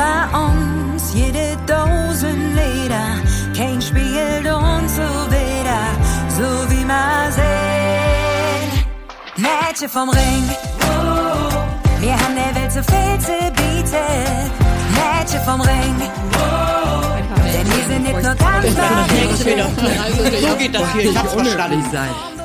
Über uns jede Dosen Leder, kein spielt uns so wieder, so wie man sehen. Mädchen vom Ring, wir haben der Welt so viel zu bieten. Mädchen vom Ring, wir sind nicht nur ganz So geht das hier, ich hab's verstanden.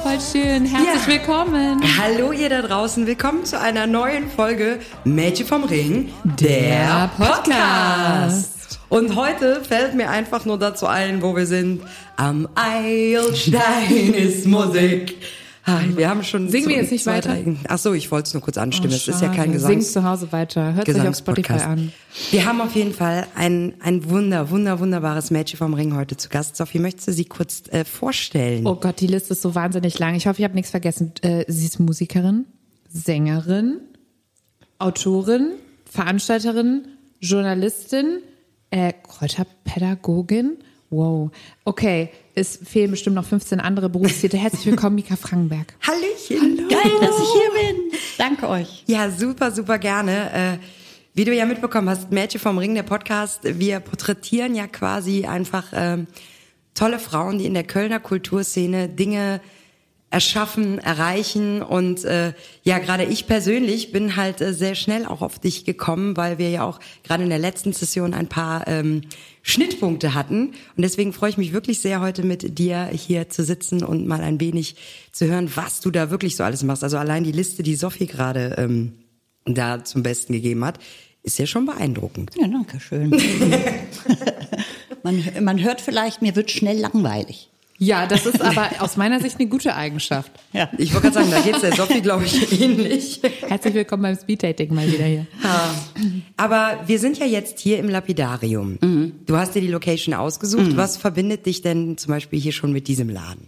Voll schön. Herzlich willkommen. Hallo ihr da draußen, willkommen zu einer neuen Folge Mädchen vom Ring, der Podcast. Und heute fällt mir einfach nur dazu ein, wo wir sind. Am Eilstein ist Musik. Ah, Wir haben schon Singen so wir jetzt nicht weiter? drei- Ach so, ich wollte es nur kurz anstimmen. es ist ja kein Gesang. Singt zu Hause weiter. Hört sich auf Spotify Gesangspodcast. an. Wir haben auf jeden Fall ein, ein wunder, wunder, wunderbares Mädchen vom Ring heute zu Gast. Sophie, möchtest du sie kurz äh, vorstellen? Oh Gott, die Liste ist so wahnsinnig lang. Ich hoffe, ich habe nichts vergessen. Äh, sie ist Musikerin, Sängerin, Autorin, Veranstalterin, Journalistin, äh, Kräuterpädagogin. Wow. Okay, es fehlen bestimmt noch 15 andere Berufstitel. Herzlich willkommen, Mika Frankenberg. Hallöchen. Geil, dass ich hier bin. Danke euch. Ja, super, super gerne. Äh, wie du ja mitbekommen hast, Mädchen vom Ring, der Podcast, wir porträtieren ja quasi einfach ähm, tolle Frauen, die in der Kölner Kulturszene Dinge erschaffen, erreichen und äh, ja, gerade ich persönlich bin halt äh, sehr schnell auch auf dich gekommen, weil wir ja auch gerade in der letzten Session ein paar ähm, Schnittpunkte hatten und deswegen freue ich mich wirklich sehr heute mit dir hier zu sitzen und mal ein wenig zu hören, was du da wirklich so alles machst. Also allein die Liste, die Sophie gerade ähm, da zum Besten gegeben hat, ist ja schon beeindruckend. Ja, danke schön. man, man hört vielleicht, mir wird schnell langweilig. Ja, das ist aber aus meiner Sicht eine gute Eigenschaft. Ja. Ich wollte gerade sagen, da geht's der Sophie, glaube ich, ähnlich. Herzlich willkommen beim Speed-Dating mal wieder hier. Aber wir sind ja jetzt hier im Lapidarium. Du hast dir die Location ausgesucht. Was verbindet dich denn zum Beispiel hier schon mit diesem Laden?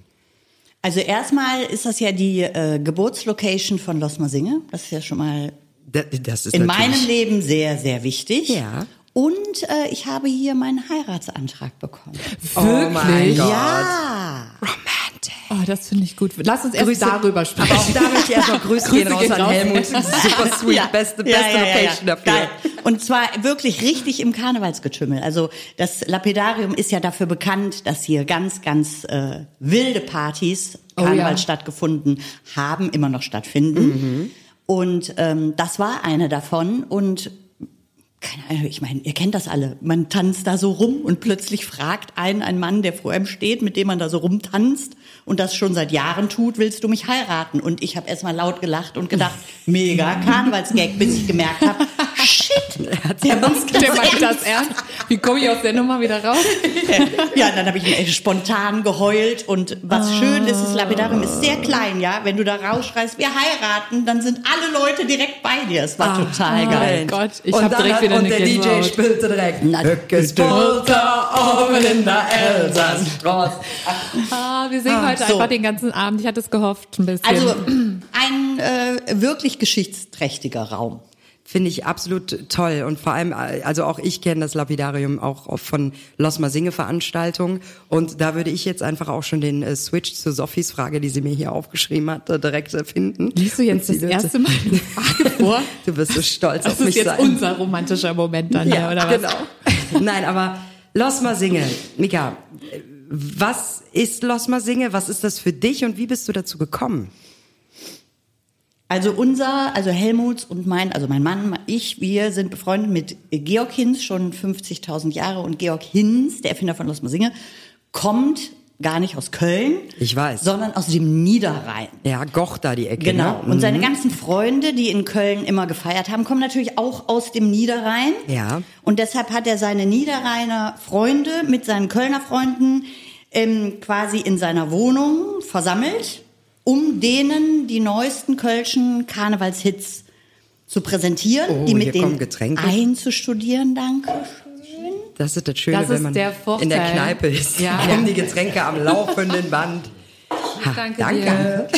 Also erstmal ist das ja die äh, Geburtslocation von Losmer Singe. Das ist ja schon mal Da- Das ist in meinem Leben sehr, sehr wichtig. Ja. Und äh, ich habe hier meinen Heiratsantrag bekommen. Oh mein Gott. Ja. Romantic. Oh, das finde ich gut. Lass uns erst Grüße- darüber sprechen. Aber auch da möchte ich erstmal Grüße, gehen raus gehen an raus. Helmut. Super sweet. Ja. Beste, beste Ja, ja, ja, ja. Location dafür. Geil. Und zwar wirklich richtig im Karnevalsgetümmel. Also das Lapidarium ist ja dafür bekannt, dass hier ganz, ganz äh, wilde Partys Oh, Karneval ja. stattgefunden haben, immer noch stattfinden. Und ähm, das war eine davon. Und keine Ahnung, ich meine, ihr kennt das alle. Man tanzt da so rum und plötzlich fragt einen ein Mann, der vor einem steht, mit dem man da so rumtanzt und das schon seit Jahren tut, willst du mich heiraten? Und ich habe erstmal laut gelacht und gedacht, mega Karnevalsgag, bis ich gemerkt habe, shit, der macht Der meint das ernst. Wie komme ich aus der Nummer wieder raus? Ja, dann habe ich spontan geheult und was schön ist, das Lapidarium ist sehr klein, ja. Wenn du da rausschreist, wir heiraten, dann sind alle Leute direkt bei dir. Es war total geil. Oh Gott, ich und hab dann direkt wieder Und der DJ Gänsehaut. spielte direkt. Na, Hückes Polter oben in der Elsassstraße. Ah, wir singen heute so. einfach den ganzen Abend. Ich hatte es gehofft, ein bisschen. Also ein äh, wirklich geschichtsträchtiger Raum. Finde ich absolut toll und vor allem, also auch ich kenne das Lapidarium auch von Losmer Singe Veranstaltungen und da würde ich jetzt einfach auch schon den äh, Switch zu Sophies Frage, die sie mir hier aufgeschrieben hat, äh, direkt finden. Liest du jetzt das erste Mal die Frage vor? Du bist so stolz Das auf mich ist jetzt sein. unser romantischer Moment dann, ja, oder was? genau. Nein, aber Losmer Singe, Mika, was ist Losmer Singe? Was ist das für dich und wie bist du dazu gekommen? Also unser, also Helmuts und mein, also mein Mann, ich, wir sind befreundet mit Georg Hinz schon 50.000 Jahre und Georg Hinz, der Erfinder von Losmer Singe, kommt gar nicht aus Köln. Ich weiß. Sondern aus dem Niederrhein. Ja, Goch da die Ecke. Genau. Ne? Und seine ganzen Freunde, die in Köln immer gefeiert haben, kommen natürlich auch aus dem Niederrhein. Ja. Und deshalb hat er seine Niederrheiner Freunde mit seinen Kölner Freunden ähm, quasi in seiner Wohnung versammelt um denen die neuesten kölschen Karnevalshits zu präsentieren, Oh, die mit denen einzustudieren. Danke. Das ist das Schöne, Das wenn man der in der Kneipe ist. Ja. Kommen die Getränke am laufenden Band. Ha, Danke danke.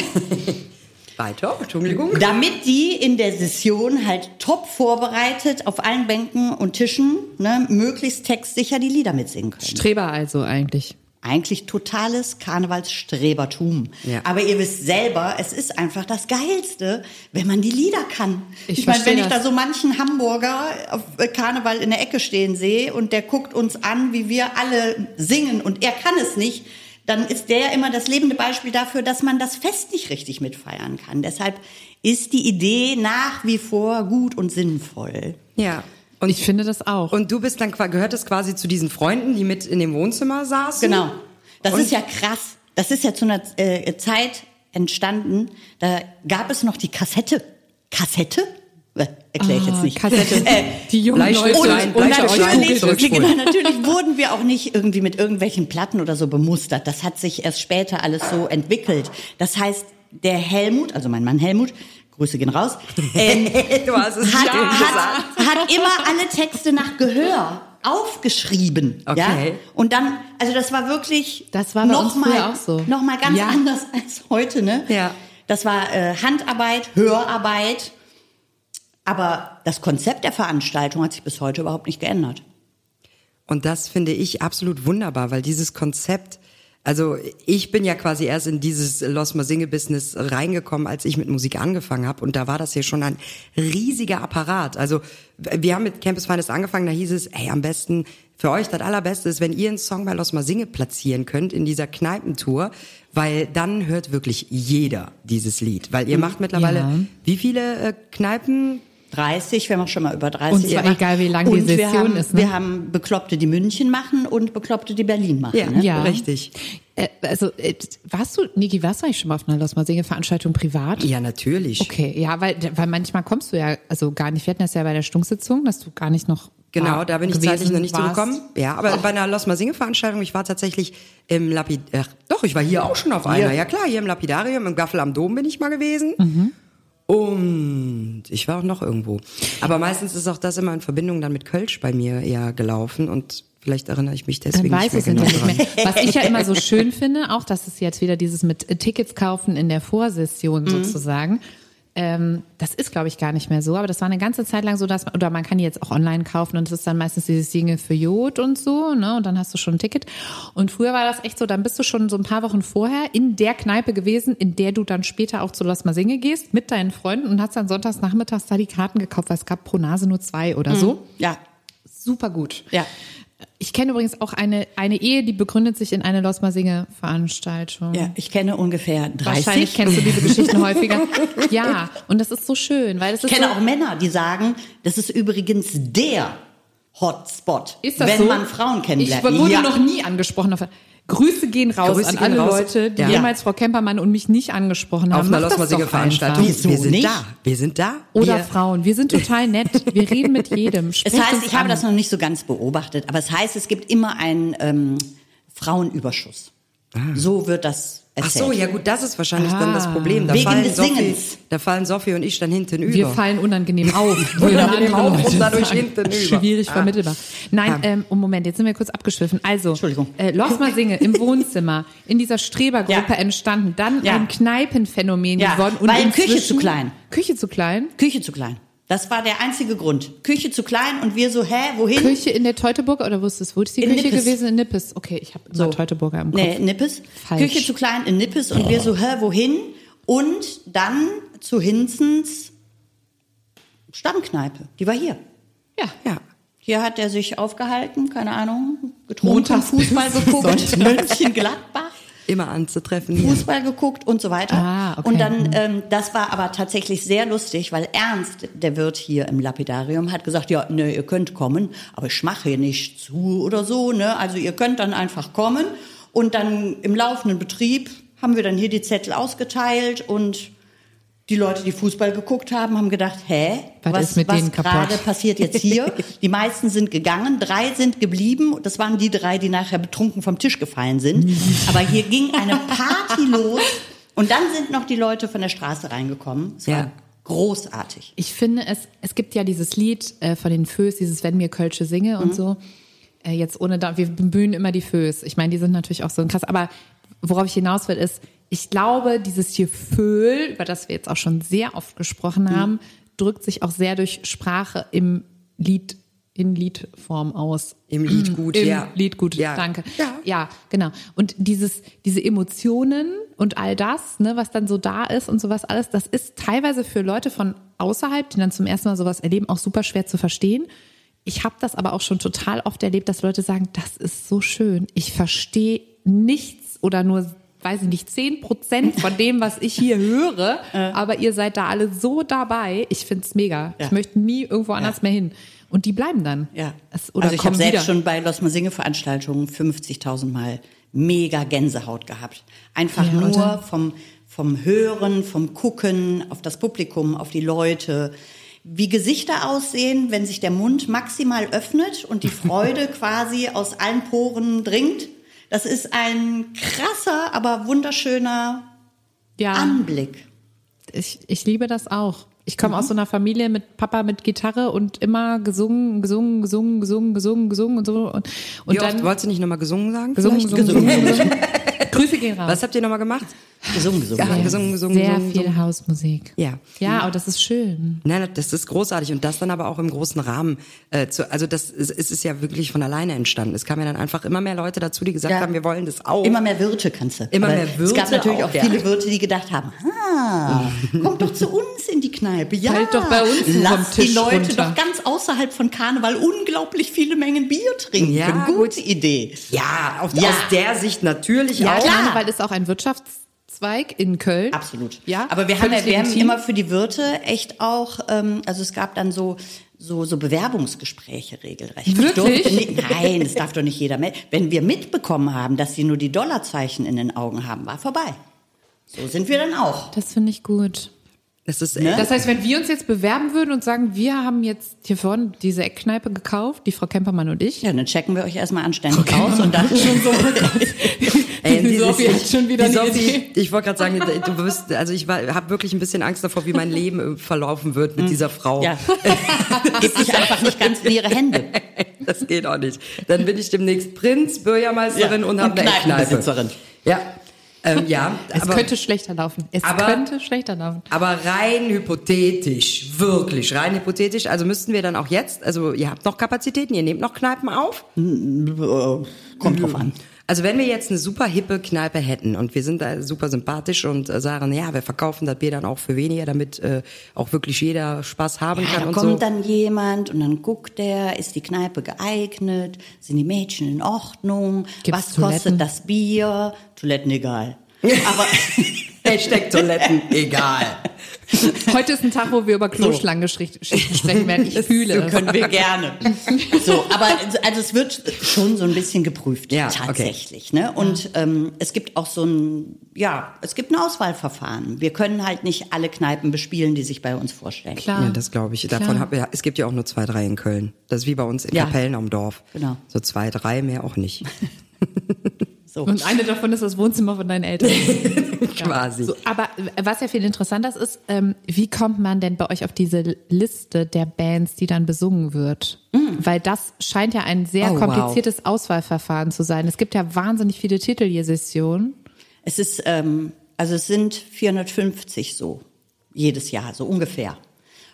Weiter, Entschuldigung. Damit die in der Session halt top vorbereitet auf allen Bänken und Tischen ne, möglichst textsicher die Lieder mitsingen können. Streber also eigentlich. Eigentlich totales Karnevalsstrebertum. Ja. Aber ihr wisst selber, es ist einfach das Geilste, wenn man die Lieder kann. Ich Ich, meine, wenn ich das. da so manchen Hamburger auf Karneval in der Ecke stehen sehe und der guckt uns an, wie wir alle singen und er kann es nicht, dann ist der ja immer das lebende Beispiel dafür, dass man das Fest nicht richtig mitfeiern kann. Deshalb ist die Idee nach wie vor gut und sinnvoll. Ja. Und Und, ich finde das auch. und du bist dann gehört es quasi zu diesen Freunden, die mit in dem Wohnzimmer saßen? Genau. Das Und- ist ja krass. Das ist ja zu einer äh, Zeit entstanden, da gab es noch die Kassette. Kassette? Äh, Erkläre ich jetzt nicht. Kassette. Äh, die jungen Leute und rein, natürlich, genau, natürlich wurden wir auch nicht irgendwie mit irgendwelchen Platten oder so bemustert. Das hat sich erst später alles so entwickelt. Das heißt, der Helmut, also mein Mann Helmut, Grüße gehen raus, ähm, Du hast es hat, gesagt. hat, hat immer alle Texte nach Gehör aufgeschrieben. Okay. Ja? Und dann, also das war wirklich Das war bei noch uns mal, früher auch so. Noch mal ganz Ja. anders als heute, ne? Ja. Das war äh, Handarbeit, Hörarbeit. Aber das Konzept der Veranstaltung hat sich bis heute überhaupt nicht geändert. Und das finde ich absolut wunderbar, weil dieses Konzept, also ich bin ja quasi erst in dieses Los Single Business reingekommen, als ich mit Musik angefangen habe und da war das ja schon ein riesiger Apparat. Also wir haben mit Campus Finest angefangen, da hieß es, ey, am besten für euch das allerbeste ist, wenn ihr einen Song bei Los Single platzieren könnt in dieser Kneipentour, weil dann hört wirklich jeder dieses Lied, weil ihr macht mittlerweile Ja. wie viele äh, Kneipen 30, wir haben auch schon mal über 30 Und zwar gemacht. egal, wie lang die Und wir Session haben, ist, ne? Wir haben Bekloppte, die München machen und Bekloppte, die Berlin machen. Ja, ne? Ja. richtig. Äh, also, äh, warst du, Niki, warst du eigentlich schon mal auf einer Los Singe Veranstaltung privat? Ja, natürlich. Okay, ja, weil, weil manchmal kommst du ja, also gar nicht, wir hatten das ja bei der Stunksitzung, dass du gar nicht noch. Genau, da bin ich zeitlich noch nicht warst. zugekommen. Ja, aber bei einer Los Singe Veranstaltung, ich war tatsächlich im Lapid, ach, doch, ich war hier auch schon auf einer. Ja klar, hier im Lapidarium, im Gaffel am Dom bin ich mal gewesen. Mhm. Und ich war auch noch irgendwo. Aber meistens ist auch das immer in Verbindung dann mit Kölsch bei mir eher gelaufen und vielleicht erinnere ich mich Dann deswegen weiß nicht es mehr genau nicht mehr. Was ich ja immer so schön finde, auch dass es jetzt wieder dieses mit Tickets kaufen in der Vorsession Mhm. sozusagen. Ähm, das ist, glaube ich, gar nicht mehr so, aber das war eine ganze Zeit lang so, dass man, oder man kann die jetzt auch online kaufen und es ist dann meistens dieses Single für Jod und so, ne? Und dann hast du schon ein Ticket. Und früher war das echt so, dann bist du schon so ein paar Wochen vorher in der Kneipe gewesen, in der du dann später auch zu Lass mal Singe gehst mit deinen Freunden und hast dann sonntags nachmittags da die Karten gekauft, weil es gab pro Nase nur zwei oder so. Ja, Super gut. ja. Ich kenne übrigens auch eine, eine Ehe, die begründet sich in eine Los Singe Veranstaltung. Ja, ich kenne ungefähr 30. Wahrscheinlich kennst du diese Geschichten häufiger. Ja, und das ist so schön, weil es ist Ich kenne so, auch Männer, die sagen, das ist übrigens der Hotspot, ist das wenn so? man Frauen kennenlernt. Ich wurde ja. noch nie angesprochen. Grüße gehen raus Grüße an gehen alle raus. Leute, die Ja. jemals Frau Kempermann und mich nicht angesprochen haben. Auf einer doch Veranstaltung. Wieso Wir sind nicht? da. Wir sind da. Oder wir, Frauen. Wir sind total nett. Wir reden mit jedem. Es Sprecht heißt, ich habe das noch nicht so ganz beobachtet, aber es heißt, es gibt immer einen ähm, Frauenüberschuss. So wird das Ach erzählt. so, ja gut, das ist wahrscheinlich dann das Ah. Problem. Da Wegen fallen des Sophie, Singens. da fallen Sophie und ich dann hinten über. Wir fallen unangenehm auf. Unangenehm auf und dadurch sagen, hinten über. Schwierig Ah. vermittelbar. Nein, ähm, um Moment, jetzt sind wir kurz abgeschwiffen. Also, Entschuldigung. Äh, Los mal Singe im Wohnzimmer, in dieser Strebergruppe Ja. entstanden, dann Ja. ein Kneipenphänomen Ja, geworden. weil Küche zu klein. Küche zu klein? Küche zu klein. Das war der einzige Grund. Küche zu klein und wir so, hä, wohin? Küche in der Teutoburger oder wo ist das? Wo ist die In Küche Nippes. gewesen? In Nippes. Okay, ich habe immer So. Teutoburger im Kopf. Nee, Nippes. Falsch. Küche zu klein in Nippes und wir so, hä, wohin? Und dann zu Hinzens Stammkneipe. Die war hier. Ja. Ja. Hier hat er sich aufgehalten, keine Ahnung, getrunken, Montags Fußball geguckt. Mönchengladbach. Immer anzutreffen. Fußball geguckt und so weiter. Ah, okay. Und dann, ähm, das war aber tatsächlich sehr lustig, weil Ernst, der Wirt hier im Lapidarium, hat gesagt, ja, ne, ihr könnt kommen, aber ich mache hier nicht zu oder so, ne, also ihr könnt dann einfach kommen und dann im laufenden Betrieb haben wir dann hier die Zettel ausgeteilt und die Leute, die Fußball geguckt haben, haben gedacht, hä, Was ist mit denen kaputt? gerade passiert jetzt hier? die meisten sind gegangen, drei sind geblieben. Das waren die drei, die nachher betrunken vom Tisch gefallen sind. Aber hier ging eine Party los. Und dann sind noch die Leute von der Straße reingekommen. Es war Ja. großartig. Ich finde es, es gibt ja dieses Lied äh, von den Föß, dieses Wenn mir Kölsche singe Mhm. und so. Äh, jetzt ohne da, wir bemühen immer die Föß. Ich meine, die sind natürlich auch so krass, aber worauf ich hinaus will, ist, ich glaube, dieses hier Föhl, über das wir jetzt auch schon sehr oft gesprochen Mhm. haben, drückt sich auch sehr durch Sprache im Lied, in Liedform aus. Im Lied gut, Im ja. Lied gut, Ja. danke. Ja. ja, genau. Und dieses, diese Emotionen und all das, ne, was dann so da ist und sowas alles, das ist teilweise für Leute von außerhalb, die dann zum ersten Mal sowas erleben, auch super schwer zu verstehen. Ich habe das aber auch schon total oft erlebt, dass Leute sagen, das ist so schön. Ich verstehe nichts oder nur, weiß ich nicht, zehn Prozent von dem, was ich hier höre, aber ihr seid da alle so dabei. Ich find's mega. Ja. Ich möchte nie irgendwo anders mehr hin. Und die bleiben dann. Ja. Es, oder also ich habe selbst wieder. schon bei Los Singe Veranstaltungen 50.000 Mal mega Gänsehaut gehabt. Einfach Ja, nur vom, vom Hören, vom Gucken auf das Publikum, auf die Leute. Wie Gesichter aussehen, wenn sich der Mund maximal öffnet und die Freude quasi aus allen Poren dringt. Das ist ein krasser, aber wunderschöner ja. Anblick. ich, ich liebe das auch. Ich komme aus so einer Familie mit Papa mit Gitarre und immer gesungen, gesungen, gesungen, gesungen, gesungen, gesungen und so. Und, und Wie oft dann wolltest du nicht nochmal gesungen sagen? gesungen, gesungen, gesungen, gesungen. Grüße gehen raus. Was habt ihr nochmal gemacht? Gesungen, gesungen. Ja, gesungen, gesungen, Sehr gesungen, viel gesungen. Hausmusik. Ja. Ja, aber das ist schön. Nein, das ist großartig und das dann aber auch im großen Rahmen. Äh, zu, also das ist, es ist ja wirklich von alleine entstanden. Es kamen ja dann einfach immer mehr Leute dazu, die gesagt Ja. haben, wir wollen das auch. Immer mehr Wirte kannst du. Immer Aber mehr Es gab Wirte natürlich auch, auch, ja. viele Wirte, die gedacht haben, ah, kommt doch zu uns in die Kneipe. Ja, Fällt doch bei uns lass die Leute runter. doch ganz außerhalb von Karneval unglaublich viele Mengen Bier trinken. Ja, Gute Idee. ja, auf, Ja. aus der Sicht natürlich Ja, auch. Karneval ist auch ein Wirtschaftszweig in Köln. Absolut. Ja, Aber wir haben, ja, wir haben immer für die Wirte echt auch, ähm, also es gab dann so so, so Bewerbungsgespräche regelrecht. Wirklich? Nicht- nein, das darf doch nicht jeder mehr. Wenn wir mitbekommen haben, dass sie nur die Dollarzeichen in den Augen haben, war vorbei. So sind wir dann auch. Das finde ich gut. Das ist Ne? Das heißt, wenn wir uns jetzt bewerben würden und sagen, wir haben jetzt hier vorne diese Eckkneipe gekauft, die Frau Kempermann und ich. Ja, dann checken wir euch erstmal anständig aus und dann schon so. Ey, Die Sophie ich, hat schon wieder die Sophie, Idee. Ich wollte gerade sagen, du wirst, also ich habe wirklich ein bisschen Angst davor, wie mein Leben äh, verlaufen wird mit dieser Frau. Ja. Gib dich einfach nicht ganz in ihre Hände. Das geht auch nicht. Dann bin ich demnächst Prinz, Bürgermeisterin Ja, und habe eine Eckkneipe. Kneipenbesitzerin. Ja, ähm, ja. Es aber, könnte schlechter laufen. Es aber- könnte schlechter laufen. aber rein hypothetisch, wirklich rein hypothetisch. Also müssten wir dann auch jetzt, also ihr habt noch Kapazitäten, ihr nehmt noch Kneipen auf. Kommt drauf an. Also wenn wir jetzt eine super hippe Kneipe hätten und wir sind da super sympathisch und äh, sagen, ja, wir verkaufen das Bier dann auch für weniger, damit äh, auch wirklich jeder Spaß haben Ja, kann da und kommt so. dann jemand und dann guckt der, ist die Kneipe geeignet, sind die Mädchen in Ordnung, Gibt's was Toiletten? kostet das Bier, Toiletten egal. Aber Hashtag Toiletten, egal. Heute ist ein Tag, wo wir über Kloschlangengeschichten sprechen werden. Ich fühle so es. können wir gerne. So, aber also es wird schon so ein bisschen geprüft Ja, okay. tatsächlich, ne? Und ähm, es gibt auch so ein, ja, es gibt ein Auswahlverfahren. Wir können halt nicht alle Kneipen bespielen, die sich bei uns vorstellen. Klar. Ja, das glaube ich. Davon Klar. hab, ja, es gibt ja auch nur zwei, drei in Köln. Das ist wie bei uns in Ja. Kapellen am Dorf. Genau. So zwei, drei, mehr auch nicht. So. Und eine davon ist das Wohnzimmer von deinen Eltern. Quasi. So, aber was ja viel interessanter ist, ähm, wie kommt man denn bei euch auf diese Liste der Bands, die dann besungen wird? Weil das scheint ja ein sehr Oh, wow. kompliziertes Auswahlverfahren zu sein. Es gibt ja wahnsinnig viele Titel je Session. Es ist, ähm, also es sind 450 so jedes Jahr, so ungefähr.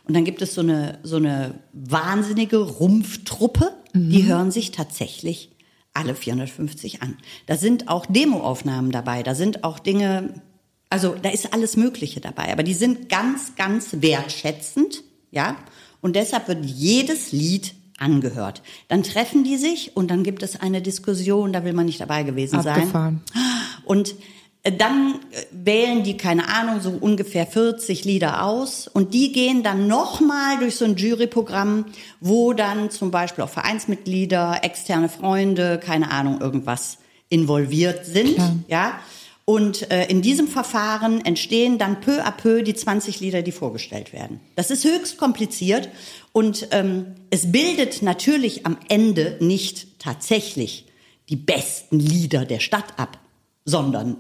Und dann gibt es so eine, so eine wahnsinnige Rumpftruppe, die hören sich tatsächlich alle 450 an. Da sind auch Demoaufnahmen dabei, da sind auch Dinge, also da ist alles Mögliche dabei, aber die sind ganz, ganz wertschätzend, ja. Und deshalb wird jedes Lied angehört. Dann treffen die sich und dann gibt es eine Diskussion, da will man nicht dabei gewesen sein. Abgefahren. Und äh, dann äh, wählen die, keine Ahnung, so ungefähr 40 Lieder aus und die gehen dann nochmal durch so ein Juryprogramm, wo dann zum Beispiel auch Vereinsmitglieder, externe Freunde, keine Ahnung, irgendwas involviert sind, Klar. ja. Und äh, in diesem Verfahren entstehen dann peu à peu die 20 Lieder, die vorgestellt werden. Das ist höchst kompliziert und ähm, es bildet natürlich am Ende nicht tatsächlich die besten Lieder der Stadt ab, sondern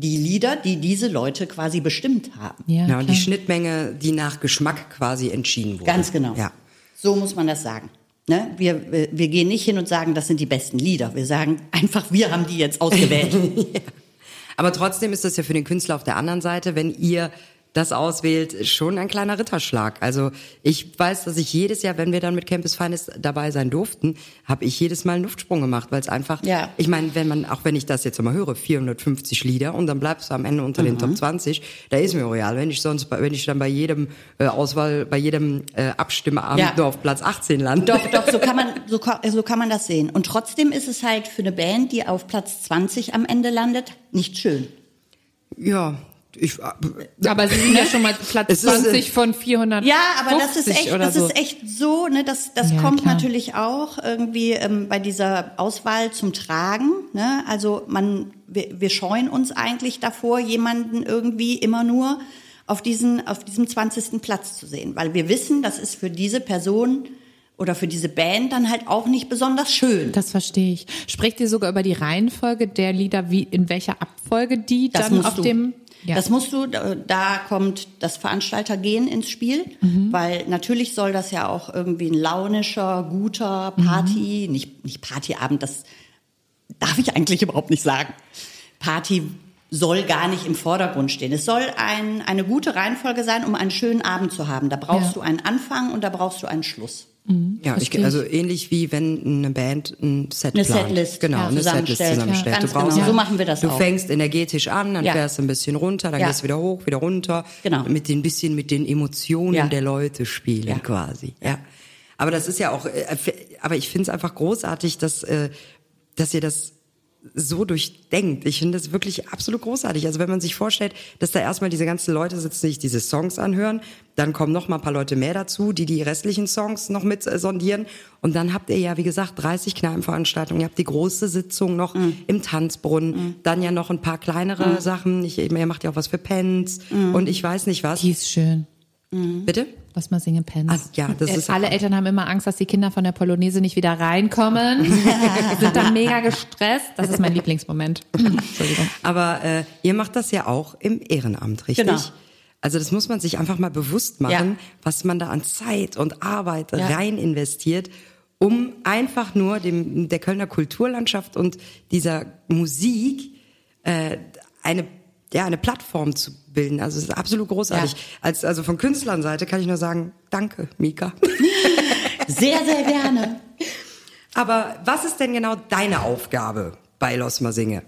die Lieder, die diese Leute quasi bestimmt haben. Ja, Ja, und die. Schnittmenge, die nach Geschmack quasi entschieden wurde. Ganz genau. Ja. So muss man das sagen. Ne? Wir, wir, wir gehen nicht hin und sagen, das sind die besten Lieder. Wir sagen einfach, wir haben die jetzt ausgewählt. Aber trotzdem ist das ja für den Künstler auf der anderen Seite, wenn ihr das auswählt, schon ein kleiner Ritterschlag. Also ich weiß, dass ich jedes Jahr, wenn wir dann mit Campus Finest dabei sein durften, habe ich jedes Mal einen Luftsprung gemacht, weil es einfach, Ja. ich meine, wenn man, auch wenn ich das jetzt mal höre, 450 Lieder und dann bleibst du am Ende unter Mhm. den Top 20, da ist mir real. Wenn ich sonst, wenn ich dann bei jedem äh, Auswahl, bei jedem äh, Abstimmabend Ja. nur auf Platz 18 lande. Doch, doch, so kann man, so, so kann man das sehen. Und trotzdem ist es halt für eine Band, die auf Platz 20 am Ende landet, nicht schön. Ja, ich, Aber sie sind ja schon mal Platz Es ist, äh, 20 von 400. Ja, aber das ist echt, das so. ist echt so, ne, das, das Ja, kommt klar. natürlich auch irgendwie ähm, bei dieser Auswahl zum Tragen, ne? Also man, wir, wir scheuen uns eigentlich davor, jemanden irgendwie immer nur auf diesen, auf diesem 20. Platz zu sehen, weil wir wissen, das ist für diese Person oder für diese Band dann halt auch nicht besonders schön. Das verstehe ich. Sprecht ihr sogar über die Reihenfolge der Lieder, wie in welcher Abfolge die Das dann auf du. dem ja. Das musst du, da kommt das Veranstaltergehen ins Spiel, Mhm. weil natürlich soll das ja auch irgendwie ein launischer, guter Mhm. Party, nicht, nicht Partyabend, das darf ich eigentlich überhaupt nicht sagen. Party soll gar nicht im Vordergrund stehen. Es soll ein, eine gute Reihenfolge sein, um einen schönen Abend zu haben. Da brauchst Ja. du einen Anfang und da brauchst du einen Schluss. Ja, ich, also ähnlich wie wenn eine Band ein Set Eine plant. Setlist, genau, ja, eine Setlist zusammenstellt. Ja, du brauchst genau. So machen wir das Du auch. fängst energetisch an, dann Ja. fährst du ein bisschen runter, dann Ja. gehst du wieder hoch, wieder runter. Genau. Mit den bisschen mit den Emotionen Ja. der Leute spielen Ja. quasi. Ja. Aber das ist ja auch, äh, aber ich finde es einfach großartig, dass, äh, dass ihr das so durchdenkt. Ich finde das wirklich absolut großartig. Also wenn man sich vorstellt, dass da erstmal diese ganzen Leute sitzen, sich diese Songs anhören, dann kommen noch mal ein paar Leute mehr dazu, die die restlichen Songs noch mit äh, sondieren und dann habt ihr ja, wie gesagt, 30 Kneipenveranstaltungen, ihr habt die große Sitzung noch im Tanzbrunnen, dann ja noch ein paar kleinere Sachen, ich, ihr macht ja auch was für Pens und ich weiß nicht was. Die ist schön. Bitte? Lass mal singen, Pens. Ah, ja, das ist- Alle Eltern haben immer Angst, dass die Kinder von der Polonaise nicht wieder reinkommen. Sind dann mega gestresst. Das ist mein Lieblingsmoment. Entschuldigung. Aber äh, ihr macht das ja auch im Ehrenamt, richtig? Genau. Also das muss man sich einfach mal bewusst machen, Ja. was man da an Zeit und Arbeit Ja. rein investiert, um einfach nur dem, der Kölner Kulturlandschaft und dieser Musik äh, eine ja, eine Plattform zu bilden. Also es ist absolut großartig. Ja. Als, also von Künstlernseite kann ich nur sagen, danke, Mika. Sehr, sehr gerne. Aber was ist denn genau deine Aufgabe bei Los Masinge?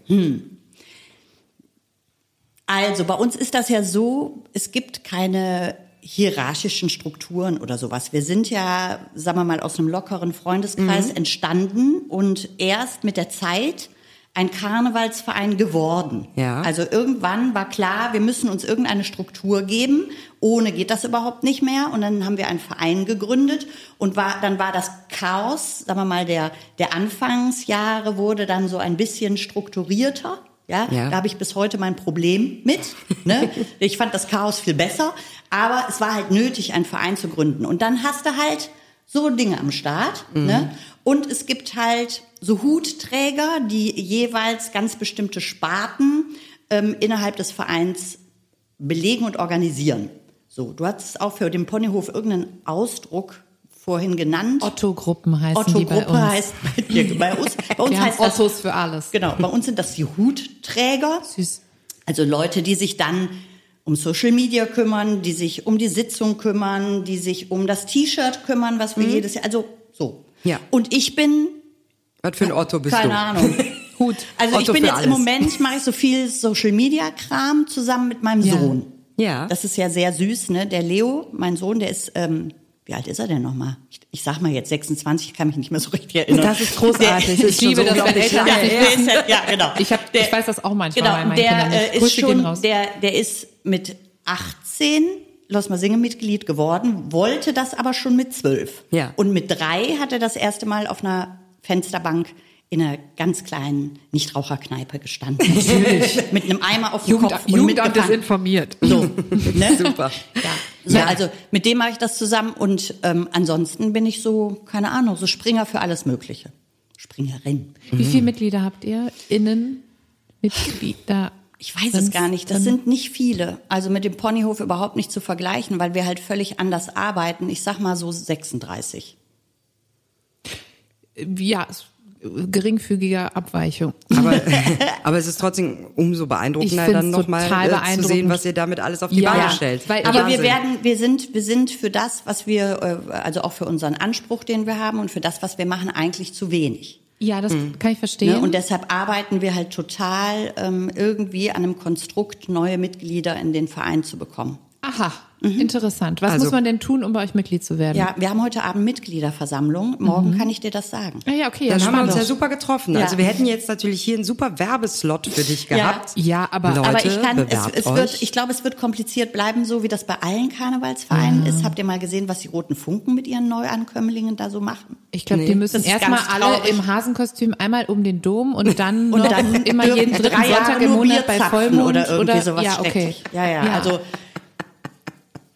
Also bei uns ist das ja so, es gibt keine hierarchischen Strukturen oder sowas. Wir sind ja, sagen wir mal, aus einem lockeren Freundeskreis Mhm. entstanden und erst mit der Zeit ein Karnevalsverein geworden. Ja. Also irgendwann war klar, wir müssen uns irgendeine Struktur geben. Ohne geht das überhaupt nicht mehr. Und dann haben wir einen Verein gegründet und war, dann war das Chaos, sagen wir mal, der, der Anfangsjahre wurde dann so ein bisschen strukturierter. Ja, Ja. da habe ich bis heute mein Problem mit. Ne? Ich fand das Chaos viel besser, aber es war halt nötig, einen Verein zu gründen. Und dann hast du halt so Dinge am Start. Ne? Und es gibt halt so Hutträger, die jeweils ganz bestimmte Sparten ähm, innerhalb des Vereins belegen und organisieren. So, du hast auch für den Ponyhof irgendeinen Ausdruck vorhin genannt. Otto-Gruppen heißen die bei Otto-Gruppe uns. heißt bei, dir, bei uns. Bei uns Wir heißt das, Ottos für alles. Genau, bei uns sind das die Hutträger. Süß. Also Leute, die sich dann um Social Media kümmern, die sich um die Sitzung kümmern, die sich um das T-Shirt kümmern, was wir jedes Jahr, also so. Ja. Und ich bin, Was für ein Otto bist keine du? Ahnung. Hut. Also ich Otto bin für jetzt alles. im Moment, mache ich so viel Social Media Kram zusammen mit meinem Ja. Sohn. Ja. Das ist ja sehr süß, ne? Der Leo, mein Sohn, der ist, ähm, wie alt ist er denn nochmal? Ich, ich sag mal jetzt 26, ich kann mich nicht mehr so richtig erinnern. Das ist großartig. Der- Ich liebe das, wenn unglaublich Eltern nicht wissen. ja, genau. Ich, hab, ich weiß das auch manchmal Genau, bei meinen der Kindern äh, ist Grüße schon, der, der ist mit 18 Los Masinge Mitglied geworden, wollte das aber schon mit 12. Ja. Und mit drei hat er das erste Mal auf einer Fensterbank in einer ganz kleinen Nichtraucherkneipe gestanden. Natürlich. mit einem Eimer auf dem Jugend, Kopf und Jugendamt ist informiert. So, ne? Super. Ja. So, also mit dem mache ich das zusammen und ähm, ansonsten bin ich so, keine Ahnung, so Springer für alles Mögliche. Springerin. Wie viele Mitglieder habt ihr? Innen? Mitglieder? Ich weiß es gar nicht. Das sind nicht viele. Also mit dem Ponyhof überhaupt nicht zu vergleichen, weil wir halt völlig anders arbeiten. Ich sag mal so 36. Ja, es- geringfügige Abweichung. Aber, aber es ist trotzdem umso beeindruckender, dann nochmal äh, zu sehen, was ihr damit alles auf die Ja, Beine stellt. weil- Aber wir werden, wir sind, wir sind für das, was wir, äh, also auch für unseren Anspruch, den wir haben und für das, was wir machen, eigentlich zu wenig. Ja, das kann ich verstehen. Ne? Und deshalb arbeiten wir halt total ähm, irgendwie an einem Konstrukt, neue Mitglieder in den Verein zu bekommen. Aha, interessant. Was Also- muss man denn tun, um bei euch Mitglied zu werden? Ja, wir haben heute Abend Mitgliederversammlung. Morgen kann ich dir das sagen. Ah, ja, okay. Dann ja, haben wir uns ja super getroffen. Ja. Also wir hätten jetzt natürlich hier einen super Werbeslot für dich Ja. gehabt. Ja, aber- Leute, Aber ich kann, es, es wird, ich glaube, es wird kompliziert bleiben, so wie das bei allen Karnevalsvereinen ist. Habt ihr mal gesehen, was die Roten Funken mit ihren Neuankömmlingen da so machen? Ich glaube, Nee. die müssen erstmal alle im Hasenkostüm einmal um den Dom und dann Und noch dann immer jeden dritten Sonntag im Monat bei Vollmond oder irgendwie sowas ja, okay. schrecklich. Ja, ja, also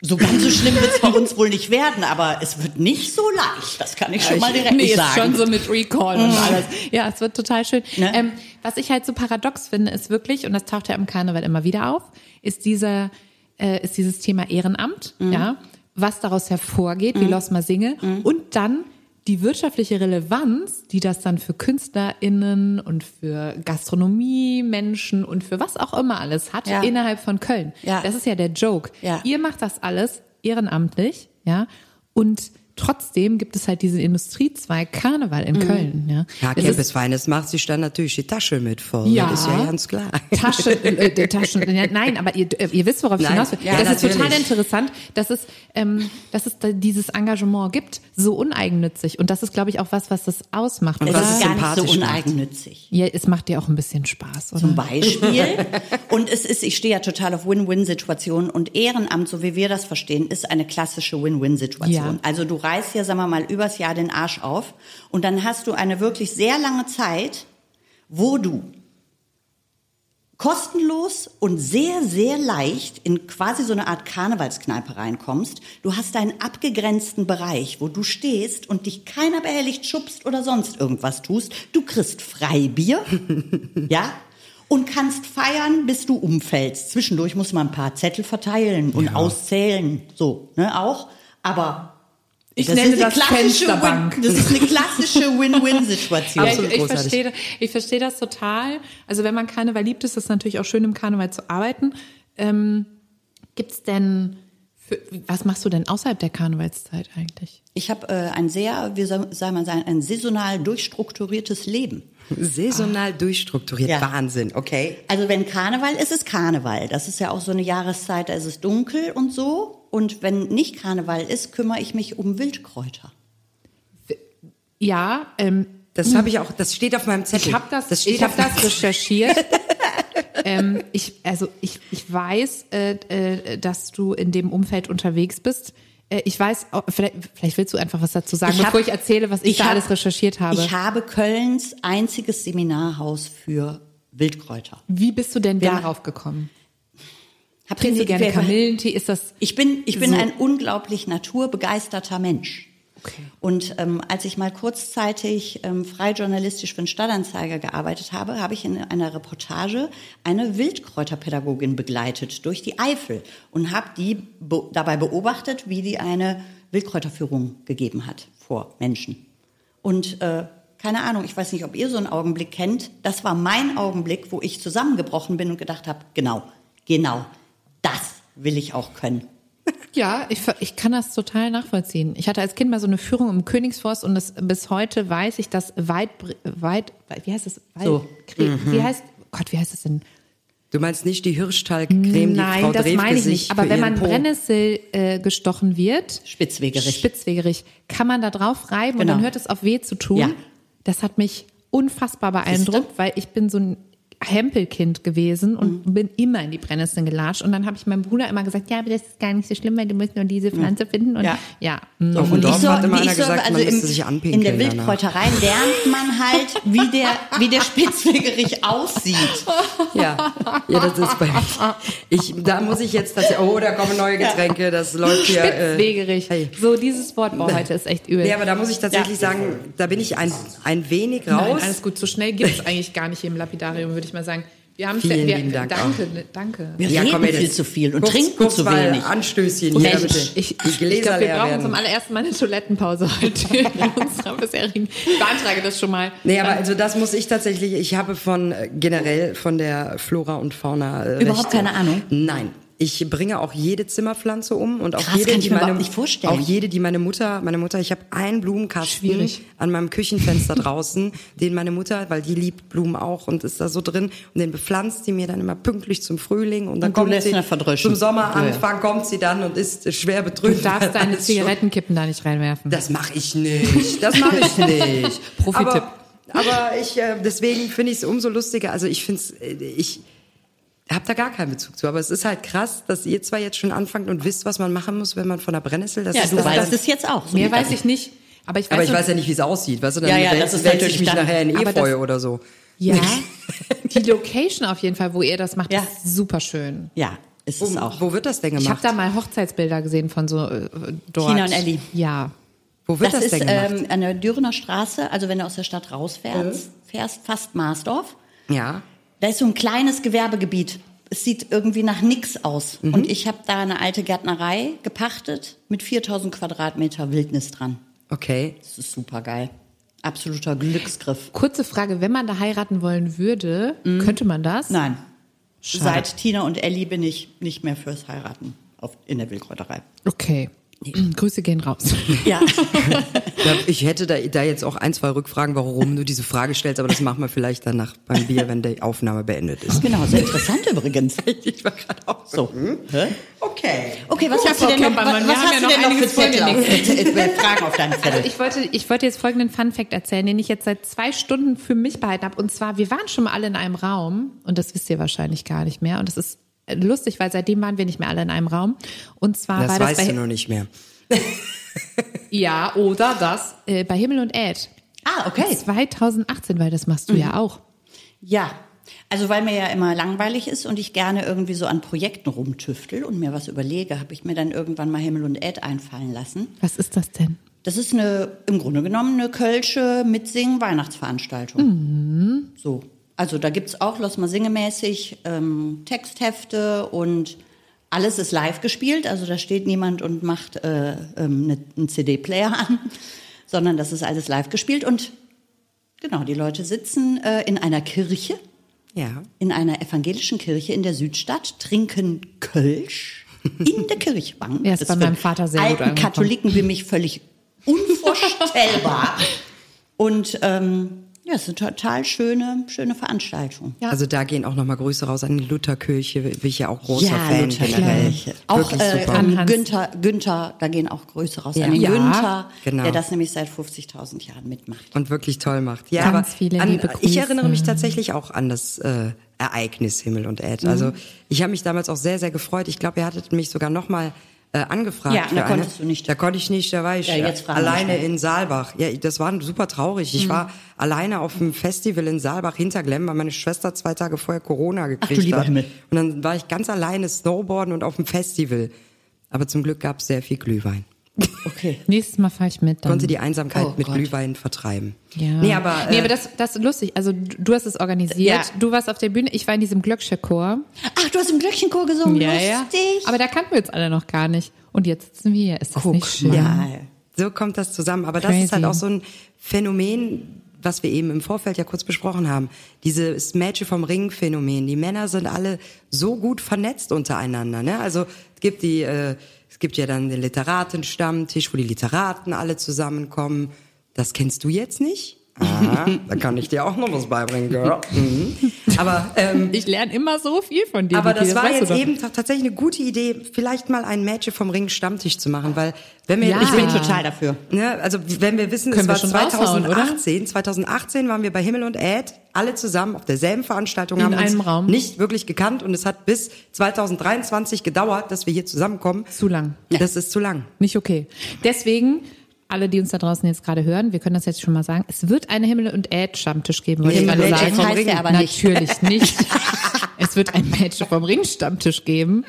so ganz so schlimm wird es bei uns wohl nicht werden, aber es wird nicht so leicht. Das kann ich schon mal direkt nee, ist sagen. schon so mit Recall und alles. Ja, es wird total schön. Ne? Ähm, was ich halt so paradox finde, ist wirklich, und das taucht ja im Karneval immer wieder auf, ist dieser, äh, ist dieses Thema Ehrenamt, Mhm. ja, was daraus hervorgeht, wie Losma singe, Mhm. und dann die wirtschaftliche Relevanz, die das dann für KünstlerInnen und für Gastronomie-Menschen und für was auch immer alles hat Ja. innerhalb von Köln. Ja. Das ist ja der Joke. Ja. Ihr macht das alles ehrenamtlich, ja, und trotzdem gibt es halt diesen Industriezweig Karneval in Köln, ja. Ja, ist Feines macht sich dann natürlich die Tasche mit voll. Ja. Das ist ja ganz klar. Taschen, äh, äh, Taschen, ja, nein, aber ihr, äh, ihr wisst, worauf ich Nein, hinaus will. ja, das ist total natürlich. interessant, dass es, ähm, dass es da dieses Engagement gibt, so uneigennützig. Und das ist, glaube ich, auch was, was das ausmacht. Und was es ist gar nicht so uneigennützig. ja, es macht dir auch ein bisschen Spaß, oder? Zum Beispiel. Und es ist, ich stehe ja total auf Win-Win-Situationen und Ehrenamt, so wie wir das verstehen, ist eine klassische Win-Win-Situation. Ja. Also du reißt ja, sagen wir mal, übers Jahr den Arsch auf und dann hast du eine wirklich sehr lange Zeit, wo du kostenlos und sehr, sehr leicht in quasi so eine Art Karnevalskneipe reinkommst. Du hast einen abgegrenzten Bereich, wo du stehst und dich keiner behelligt, schubst oder sonst irgendwas tust. Du kriegst Freibier, ja, und kannst feiern, bis du umfällst. Zwischendurch muss man ein paar Zettel verteilen und auszählen, so, ne, auch. Aber Ich das nenne ist eine das klassische Fensterbank. Win, das ist eine klassische Win-Win-Situation. Ja, ich, ich verstehe, ich verstehe das total. Also wenn man Karneval liebt, ist es natürlich auch schön, im Karneval zu arbeiten. Ähm, gibt's denn, für, was machst du denn außerhalb der Karnevalszeit eigentlich? Ich habe äh, ein sehr, wie soll, soll man sagen, ein saisonal durchstrukturiertes Leben. Saisonal durchstrukturiert. Ja. Wahnsinn, okay. Also wenn Karneval ist, ist Karneval. Das ist ja auch so eine Jahreszeit, da ist es dunkel und so. Und wenn nicht Karneval ist, kümmere ich mich um Wildkräuter. Ja, ähm, Das habe ich auch, das steht auf meinem Zettel. Ich habe das, steht ich hab das recherchiert. ähm, ich, also ich, ich weiß, äh, äh, dass du in dem Umfeld unterwegs bist. Äh, ich weiß, auch- vielleicht, vielleicht willst du einfach was dazu sagen, Ich hab- bevor ich erzähle, was ich, da hab- alles recherchiert habe. Ich habe Kölns einziges Seminarhaus für Wildkräuter. Wie bist du denn Ja. darauf gekommen? Habt ihr- gerne wer- Kamillentee? Ist das Ich bin, ich bin So. ein unglaublich naturbegeisterter Mensch. Okay. Und ähm, als ich mal kurzzeitig ähm, frei journalistisch für den Stadtanzeiger gearbeitet habe, habe ich in einer Reportage eine Wildkräuterpädagogin begleitet durch die Eifel und habe die be dabei beobachtet, wie die eine Wildkräuterführung gegeben hat vor Menschen. Und äh, keine Ahnung, ich weiß nicht, ob ihr so einen Augenblick kennt. Das war mein Augenblick, wo ich zusammengebrochen bin und gedacht habe, genau, genau, das will ich auch können. Ja, ich, ich kann das total nachvollziehen. Ich hatte als Kind mal so eine Führung im Königsforst und das, bis heute weiß ich, dass weit, weit, wie heißt es? Weit, So. Kre- Wie heißt, Gott, wie heißt es denn? Du meinst nicht die Hirschtalgcreme, die Nein, Frau das meine ich nicht. Aber wenn man Po- Brennnessel äh, gestochen wird, Spitzwegerich. spitzwegerig, kann man da drauf reiben und Genau. dann hört es auf weh zu tun. Ja. Das hat mich unfassbar beeindruckt, weil ich bin so ein Hempelkind gewesen und Mhm. bin immer in die Brennnesseln gelatscht. Und dann habe ich meinem Bruder immer gesagt, ja, aber das ist gar nicht so schlimm, weil du musst nur diese Pflanze finden. Und Ja. ja, mm. Auf dem Dorf so- hat immer einer so- gesagt, also man im, müsste sich in anpinkeln der danach. Wildkräuterei lernt man halt, wie der, wie der Spitzwegerich aussieht. Ja, ja, das ist bei ich, da muss ich jetzt tatsächlich, oh, da kommen neue Getränke, das läuft hier. Äh, Spitzwegerig. hey. So, dieses Wort boah, heute ist echt übel. Nee, aber da muss ich tatsächlich sagen, da bin ich ein, ein wenig Nein, raus. alles gut. So schnell gibt es eigentlich gar nicht hier im Lapidarium, würde ich mal sagen. Wir haben Vielen wir, lieben Dank. Danke, ne, danke. Wir Ja, reden komm, viel zu viel und kurz- trinken kurz zu mal wenig. Anstößchen hier, Mensch, damit Ich, ich, ich glaube, wir brauchen werden. zum allerersten Mal eine Toilettenpause heute in unserer bisherigen. Ich beantrage das schon mal. Nee, aber also das muss ich tatsächlich, ich habe von äh, generell von der Flora und Fauna äh, Überhaupt recht, äh, keine Ahnung? Nein. Ich bringe auch jede Zimmerpflanze um und auch Krass, jede, die meine, auch jede, die meine Mutter, meine Mutter, ich habe einen Blumenkasten Schwierig. an meinem Küchenfenster draußen, den meine Mutter, weil die liebt Blumen auch und ist da so drin und den bepflanzt sie mir dann immer pünktlich zum Frühling und dann Und du kommt sie zum Sommeranfang Ja, kommt sie dann und ist schwer Du betrübt. darfst weil deine schon- Zigarettenkippen da nicht reinwerfen. das mache ich nicht. Das mache ich nicht. Profi-Tipp. Aber, aber ich, äh, deswegen finde ich es umso lustiger. Also ich finde es, äh, ich habe da gar keinen Bezug zu. Aber es ist halt krass, dass ihr zwar jetzt schon anfangt und wisst, was man machen muss, wenn man von der Brennnessel. Das Ja, ist du das weißt dann- es jetzt auch. So Mehr weiß das- ich nicht. Aber ich weiß, Aber ich weiß ja nicht, wie es aussieht. Weißt du, dann Ja, ja, wälze- das ist ich mich dann- nachher in Efeu das- oder so. Ja, die Location auf jeden Fall, wo ihr das macht, Ja. ist super schön. Ja, ist es Wo, auch. wo wird das denn Ich habe gemacht? da mal Hochzeitsbilder gesehen von so äh, dort. Tina und Elli. Ja. wo wird das, das, ist denn gemacht? ähm, an der Dürener Straße, also wenn du aus der Stadt rausfährst, fährst fast Marsdorf. ja. Da ist so ein kleines Gewerbegebiet. Es sieht irgendwie nach nix aus. Mhm. Und ich habe da eine alte Gärtnerei gepachtet mit 4000 Quadratmeter Wildnis dran. Okay. Das ist super geil. Absoluter Glücksgriff. Kurze Frage, wenn man da heiraten wollen würde, könnte man das? Nein. Schade. Seit Tina und Elli bin ich nicht mehr fürs Heiraten auf, in der Wildkräuterei. Okay. Grüße gehen raus. Ja. Ich hätte da, da jetzt auch ein, zwei Rückfragen, warum du diese Frage stellst, aber das machen wir vielleicht danach beim Bier, wenn die Aufnahme beendet ist. genau, sehr interessant übrigens. Ich war gerade auch So. Hä? Okay. Okay, was hast du denn Frau noch, was, Kempermann, wir was haben hast ja du noch denn noch für Zettel Fragen auf deinem Zettel? Ich wollte, ich wollte jetzt folgenden Fun-Fact erzählen, den ich jetzt seit zwei Stunden für mich behalten habe. Und zwar, wir waren schon mal alle in einem Raum und das wisst ihr wahrscheinlich gar nicht mehr. Und das ist lustig, weil seitdem waren wir nicht mehr alle in einem Raum. Und zwar Das war das weißt bei, du noch nicht mehr. ja oder das äh, bei Himmel und Erd. Ah, okay. 2018, weil das machst du ja auch. Ja, also weil mir ja immer langweilig ist und ich gerne irgendwie so an Projekten rumtüftel und mir was überlege, habe ich mir dann irgendwann mal Himmel und Erd einfallen lassen. Was ist das denn? Das ist eine, im Grunde genommen eine kölsche Mitsingen-Weihnachtsveranstaltung. So. Also da gibt's auch, los mal singemäßig, ähm, Texthefte und alles ist live gespielt. Also da steht niemand und macht äh, ähm, ne, einen CD-Player an, sondern das ist alles live gespielt. Und genau, die Leute sitzen äh, in einer Kirche, Ja. in einer evangelischen Kirche in der Südstadt, trinken Kölsch in der Kirchbank. Ja, ist bei meinem Vater sehr gut alten angekommen. Katholiken wie mich völlig unvorstellbar. Und ähm, ja, es ist eine total schöne, schöne Veranstaltung. Also da gehen auch nochmal Grüße raus an die Lutherkirche, bin ich ja auch großer Fan generell. Lutherkirche. Auch äh. An. Günther, Günther, da gehen auch Grüße raus Ja. an den Ja, Günther, genau. der das nämlich seit 50.000 Jahren mitmacht. Und wirklich toll macht. Ja, Ganz aber viele an, liebe ich Grüße. erinnere mich tatsächlich auch an das äh, Ereignis Himmel und Erd. Also ich habe mich damals auch sehr, sehr gefreut. Ich glaube, ihr hattet mich sogar nochmal äh, angefragt. Ja, da eine. konntest du nicht. Da konnte ich nicht, da war ich Ja, alleine in Saalbach. Ja, das war super traurig. Ich war alleine auf dem Festival in Saalbach hinter Glemm, weil meine Schwester zwei Tage vorher Corona gekriegt lieber hat. Himmel. Und dann war ich ganz alleine Snowboarden und auf dem Festival. Aber zum Glück gab es sehr viel Glühwein. Okay. Nächstes Mal fahre ich mit. Dann. Konnte die Einsamkeit Oh mit Gott. Glühwein vertreiben. Ja. Nee, aber, nee, äh, aber das, das ist lustig. Also du hast es organisiert. Ja. Du warst auf der Bühne. Ich war in diesem Glöckcherchor. Ach, du hast im Glöckchenchor gesungen, Ja, lustig. ja. Aber da kannten wir uns alle noch gar nicht. Und jetzt sitzen wir hier. Ist das nicht schön? Ja. So kommt das zusammen. Aber das Crazy. ist halt auch so ein Phänomen, was wir eben im Vorfeld ja kurz besprochen haben. Dieses Mädchen vom Ring-Phänomen. Die Männer sind alle so gut vernetzt untereinander. Ne? Also es gibt die, äh, es gibt ja dann den Literatenstammtisch, wo die Literaten alle zusammenkommen. Das kennst du jetzt nicht? Ah, da kann ich dir auch noch was beibringen, Girl. Mhm. Aber ähm, Ich lerne immer so viel von dir. aber Niki, das war weißt du jetzt eben ta- tatsächlich eine gute Idee, vielleicht mal ein Mädchen vom Ring Stammtisch zu machen, weil wenn wir Ja. Ich bin total dafür. Ne, also wenn wir wissen, Können wir es war schon raushauen, 2018, 2018 waren wir bei Himmel und Erd, alle zusammen auf derselben Veranstaltung, In haben uns einem Raum. nicht wirklich gekannt und es hat bis 2023 gedauert, dass wir hier zusammenkommen. Zu lang. Das ist zu lang. Nicht okay. Deswegen, alle, die uns da draußen jetzt gerade hören, wir können das jetzt schon mal sagen, es wird eine Himmel- und Erd-Stammtisch geben, wollte Nee, ich mal Mädchen sagen. vom heißt Ring. der aber nicht. Natürlich nicht. Es wird ein Match vom Ring-Stammtisch geben.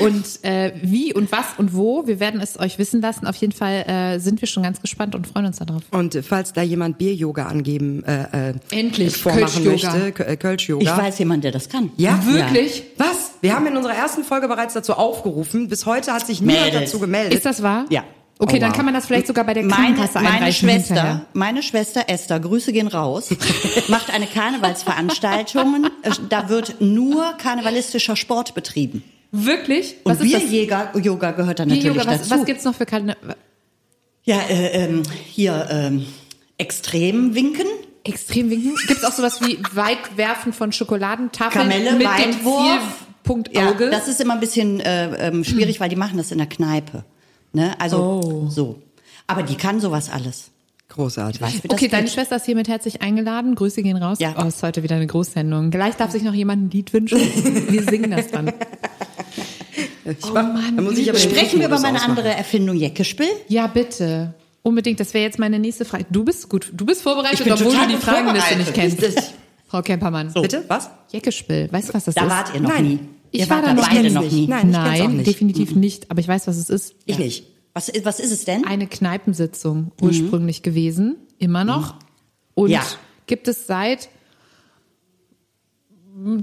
Und äh, wie und was und wo, wir werden es euch wissen lassen. Auf jeden Fall äh, sind wir schon ganz gespannt und freuen uns darauf. Und falls da jemand Bier-Yoga angeben, äh, äh, Endlich, vormachen Kölsch-Yoga. möchte, äh, Kölsch-Yoga. Ich weiß jemand, der das kann. Ja, Wirklich? Was? Wir haben in unserer ersten Folge bereits dazu aufgerufen. Bis heute hat sich niemand dazu gemeldet. Ist das wahr? Ja. Okay, Oh, dann wow. kann man das vielleicht sogar bei der Meine, Krankenkasse meine einreichen Schwester, hinterher. meine Schwester Esther, Grüße gehen raus, macht eine Karnevalsveranstaltung. Da wird nur karnevalistischer Sport betrieben. Wirklich? Und Was das? Bier-Yoga Yoga gehört da natürlich Bier-Yoga, was, dazu. was gibt's noch für Karne ja, äh, ähm, hier ähm, extrem winken. Extrem winken? Gibt's auch sowas wie Weitwerfen von Schokoladentafeln Kamelle, mit Weitwurf. dem Zielpunkt Ja, Auge? das ist immer ein bisschen äh, ähm, schwierig, weil die machen das in der Kneipe. Ne? Also Oh. so. Aber die kann sowas alles. Großartig. Das Okay, deine geht? Schwester ist hiermit herzlich eingeladen. Grüße gehen raus. Ja. Oh, ist heute wieder eine Großsendung. Gleich darf sich noch jemand ein Lied wünschen. Wir singen das dann. Ich mach, da muss ich aber Sprechen wir über meine ausmachen. andere Erfindung Jeckespiel? Ja, bitte. Unbedingt. Das wäre jetzt meine nächste Frage. Du bist gut. Du bist vorbereitet, Ich bin obwohl total du die Fragenliste nicht vorbereitet. kennst. Frau Kempermann. Bitte? Was? Jeckespiel. Weißt du, was das Da ist? wart ihr noch Nein. nie. Ich war da beide nie. noch nie. Nein, auch nicht. definitiv nicht. Aber ich weiß, was es ist. Ich nicht. Was, ist- was ist es denn? Eine Kneipensitzung ursprünglich gewesen. Immer noch. Und Ja. gibt es seit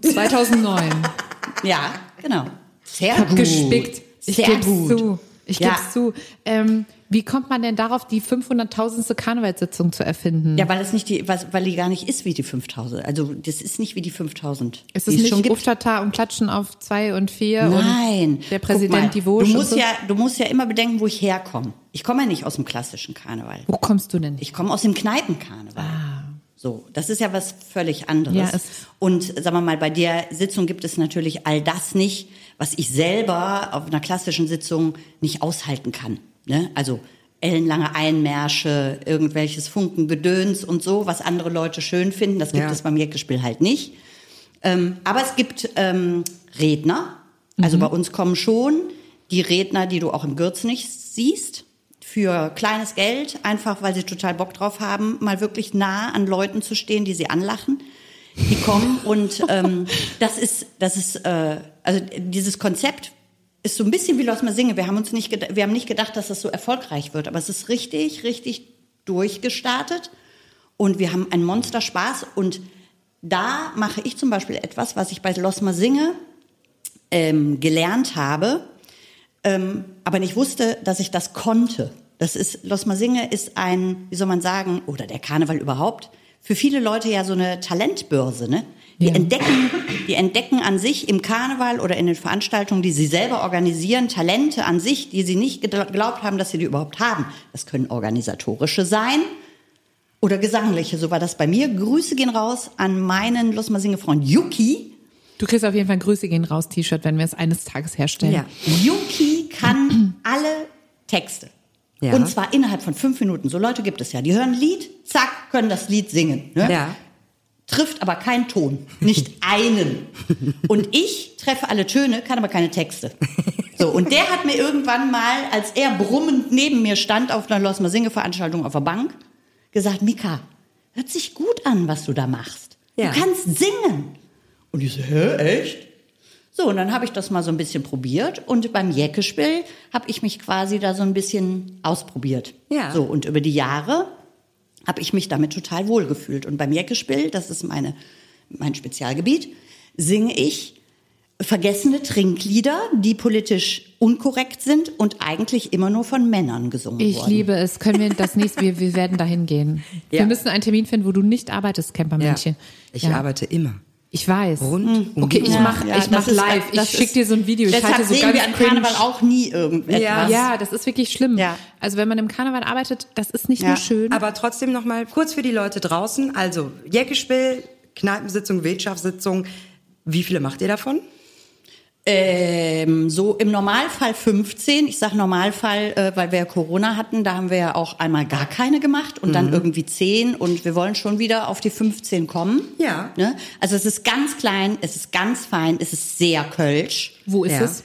2009. Ja, genau. Sehr gut. gespickt. Ich Sehr gut. zu. Ich Ja. geb's zu. Ähm, wie kommt man denn darauf, die 500.000. Karnevalssitzung zu erfinden? Ja, weil es nicht die, weil die gar nicht ist wie die 5000. Also das ist nicht wie die 5000. ist es nicht schon. Uftata und Klatschen auf zwei und vier Nein. und der Präsident die Vosch Du musst so? ja, du musst ja immer bedenken, wo ich herkomme. Ich komme ja nicht aus dem klassischen Karneval. Wo kommst du denn? Ich komme aus dem Kneipenkarneval. So, das ist ja was völlig anderes. Ja, und sagen wir mal, bei der Sitzung gibt es natürlich all das nicht, was ich selber auf einer klassischen Sitzung nicht aushalten kann. Ne? Also ellenlange Einmärsche, irgendwelches Funkengedöns und so, was andere Leute schön finden. Das gibt Ja. es beim Jeckespiel halt nicht. Ähm, aber es gibt ähm, Redner. Also bei uns kommen schon die Redner, die du auch im Gürz nicht siehst, für kleines Geld, einfach weil sie total Bock drauf haben, mal wirklich nah an Leuten zu stehen, die sie anlachen. Die kommen und ähm, das ist, das ist, äh, also dieses Konzept ist so ein bisschen wie Los Singe. Wir haben uns nicht, wir haben nicht gedacht, dass das so erfolgreich wird, aber es ist richtig, richtig durchgestartet und wir haben einen Monsterspaß und da mache ich zum Beispiel etwas, was ich bei Los Singe ähm, gelernt habe, ähm, aber nicht wusste, dass ich das konnte. Das ist, Los Singe ist ein, wie soll man sagen, oder der Karneval überhaupt, für viele Leute ja so eine Talentbörse, ne? Die Ja. entdecken, die entdecken an sich im Karneval oder in den Veranstaltungen, die sie selber organisieren, Talente an sich, die sie nicht geglaubt haben, dass sie die überhaupt haben. Das können organisatorische sein oder gesangliche. So war das bei mir. Grüße gehen raus an meinen Los Singe Freund Yuki. Du kriegst auf jeden Fall ein Grüße gehen raus T-Shirt, wenn wir es eines Tages herstellen. Ja. Yuki kann alle Texte. Ja. Und zwar innerhalb von fünf Minuten. So Leute gibt es ja. Die hören ein Lied, zack, können das Lied singen. Ne? Ja. Trifft aber keinen Ton. Nicht einen. Und ich treffe alle Töne, kann aber keine Texte. So, und der hat mir irgendwann mal, als er brummend neben mir stand auf einer Los Singe Veranstaltung auf der Bank, gesagt, Mika, hört sich gut an, was du da machst. Ja. Du kannst singen. Und ich so, hä, echt? So, und dann habe ich das mal so ein bisschen probiert und beim Jäckespiel habe ich mich quasi da so ein bisschen ausprobiert. Ja. So, und über die Jahre habe ich mich damit total wohl gefühlt. Und beim Jäckespiel, das ist meine, mein Spezialgebiet, singe ich vergessene Trinklieder, die politisch unkorrekt sind und eigentlich immer nur von Männern gesungen Ich wurden. liebe es. Können wir das nächste, wir, wir werden dahin gehen. Wir Ja. müssen einen Termin finden, wo du nicht arbeitest, Ja. Campermännchen. Ich Ja. arbeite immer. Ich weiß. Rund um Okay, ich Uhr. mach, Ja, ich mach das ist- live. Ich das schick ist- dir so ein Video. Ich halte so sehen wir an. Karneval auch nie irgendetwas. Ja. Ja, das ist wirklich schlimm. Ja. Also wenn man im Karneval arbeitet, das ist nicht Ja. nur schön. Aber trotzdem noch mal kurz für die Leute draußen. Also Jäckespiel, Kneipensitzung, Wirtschaftssitzung. Wie viele macht ihr davon? Ähm, so im Normalfall 15. Ich sage Normalfall, äh, weil wir ja Corona hatten. Da haben wir ja auch einmal gar keine gemacht und Mhm. dann irgendwie 10 und wir wollen schon wieder auf die 15 kommen. Ja. Ne? Also es ist ganz klein, es ist ganz fein, es ist sehr kölsch. Wo ist Ja. es?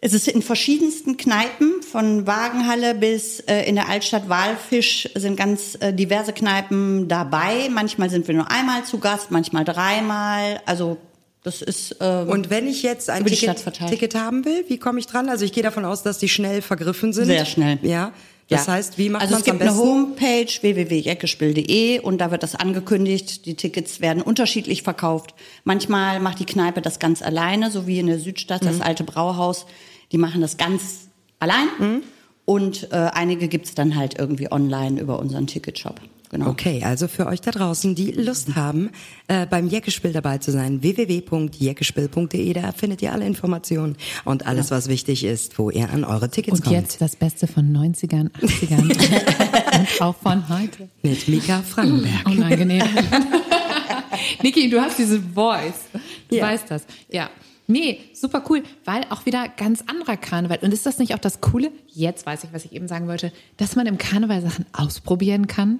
Es ist in verschiedensten Kneipen, von Wagenhalle bis äh, in der Altstadt Walfisch sind ganz äh, diverse Kneipen dabei. Manchmal sind wir nur einmal zu Gast, manchmal dreimal. Also Das ist ähm, Und wenn ich jetzt ein Ticket. Ticket haben will, wie komme ich dran? Also ich gehe davon aus, dass die schnell vergriffen sind. Sehr schnell. Ja. Das Ja. heißt, wie macht also man es es am gibt besten? eine Homepage www.jeckespiel.de und da wird das angekündigt. Die Tickets werden unterschiedlich verkauft. Manchmal macht die Kneipe das ganz alleine, so wie in der Südstadt Mhm. das alte Brauhaus. Die machen das ganz allein. Mhm. Und äh, einige gibt's dann halt irgendwie online über unseren Ticketshop. Genau. Okay, also für euch da draußen, die Lust haben, äh, beim Jeckespiel dabei zu sein, www.jeckespiel.de, da findet ihr alle Informationen und alles, was wichtig ist, wo ihr an eure Tickets Und kommt. jetzt das Beste von 90ern, 80ern und auch von heute. Mit Mika Frankenberg. Unangenehm. Niki, du hast diese Voice. Du Ja. weißt das. Ja. Nee, super cool, weil auch wieder ganz anderer Karneval. Und ist das nicht auch das Coole? Jetzt weiß ich, was ich eben sagen wollte, dass man im Karneval Sachen ausprobieren kann.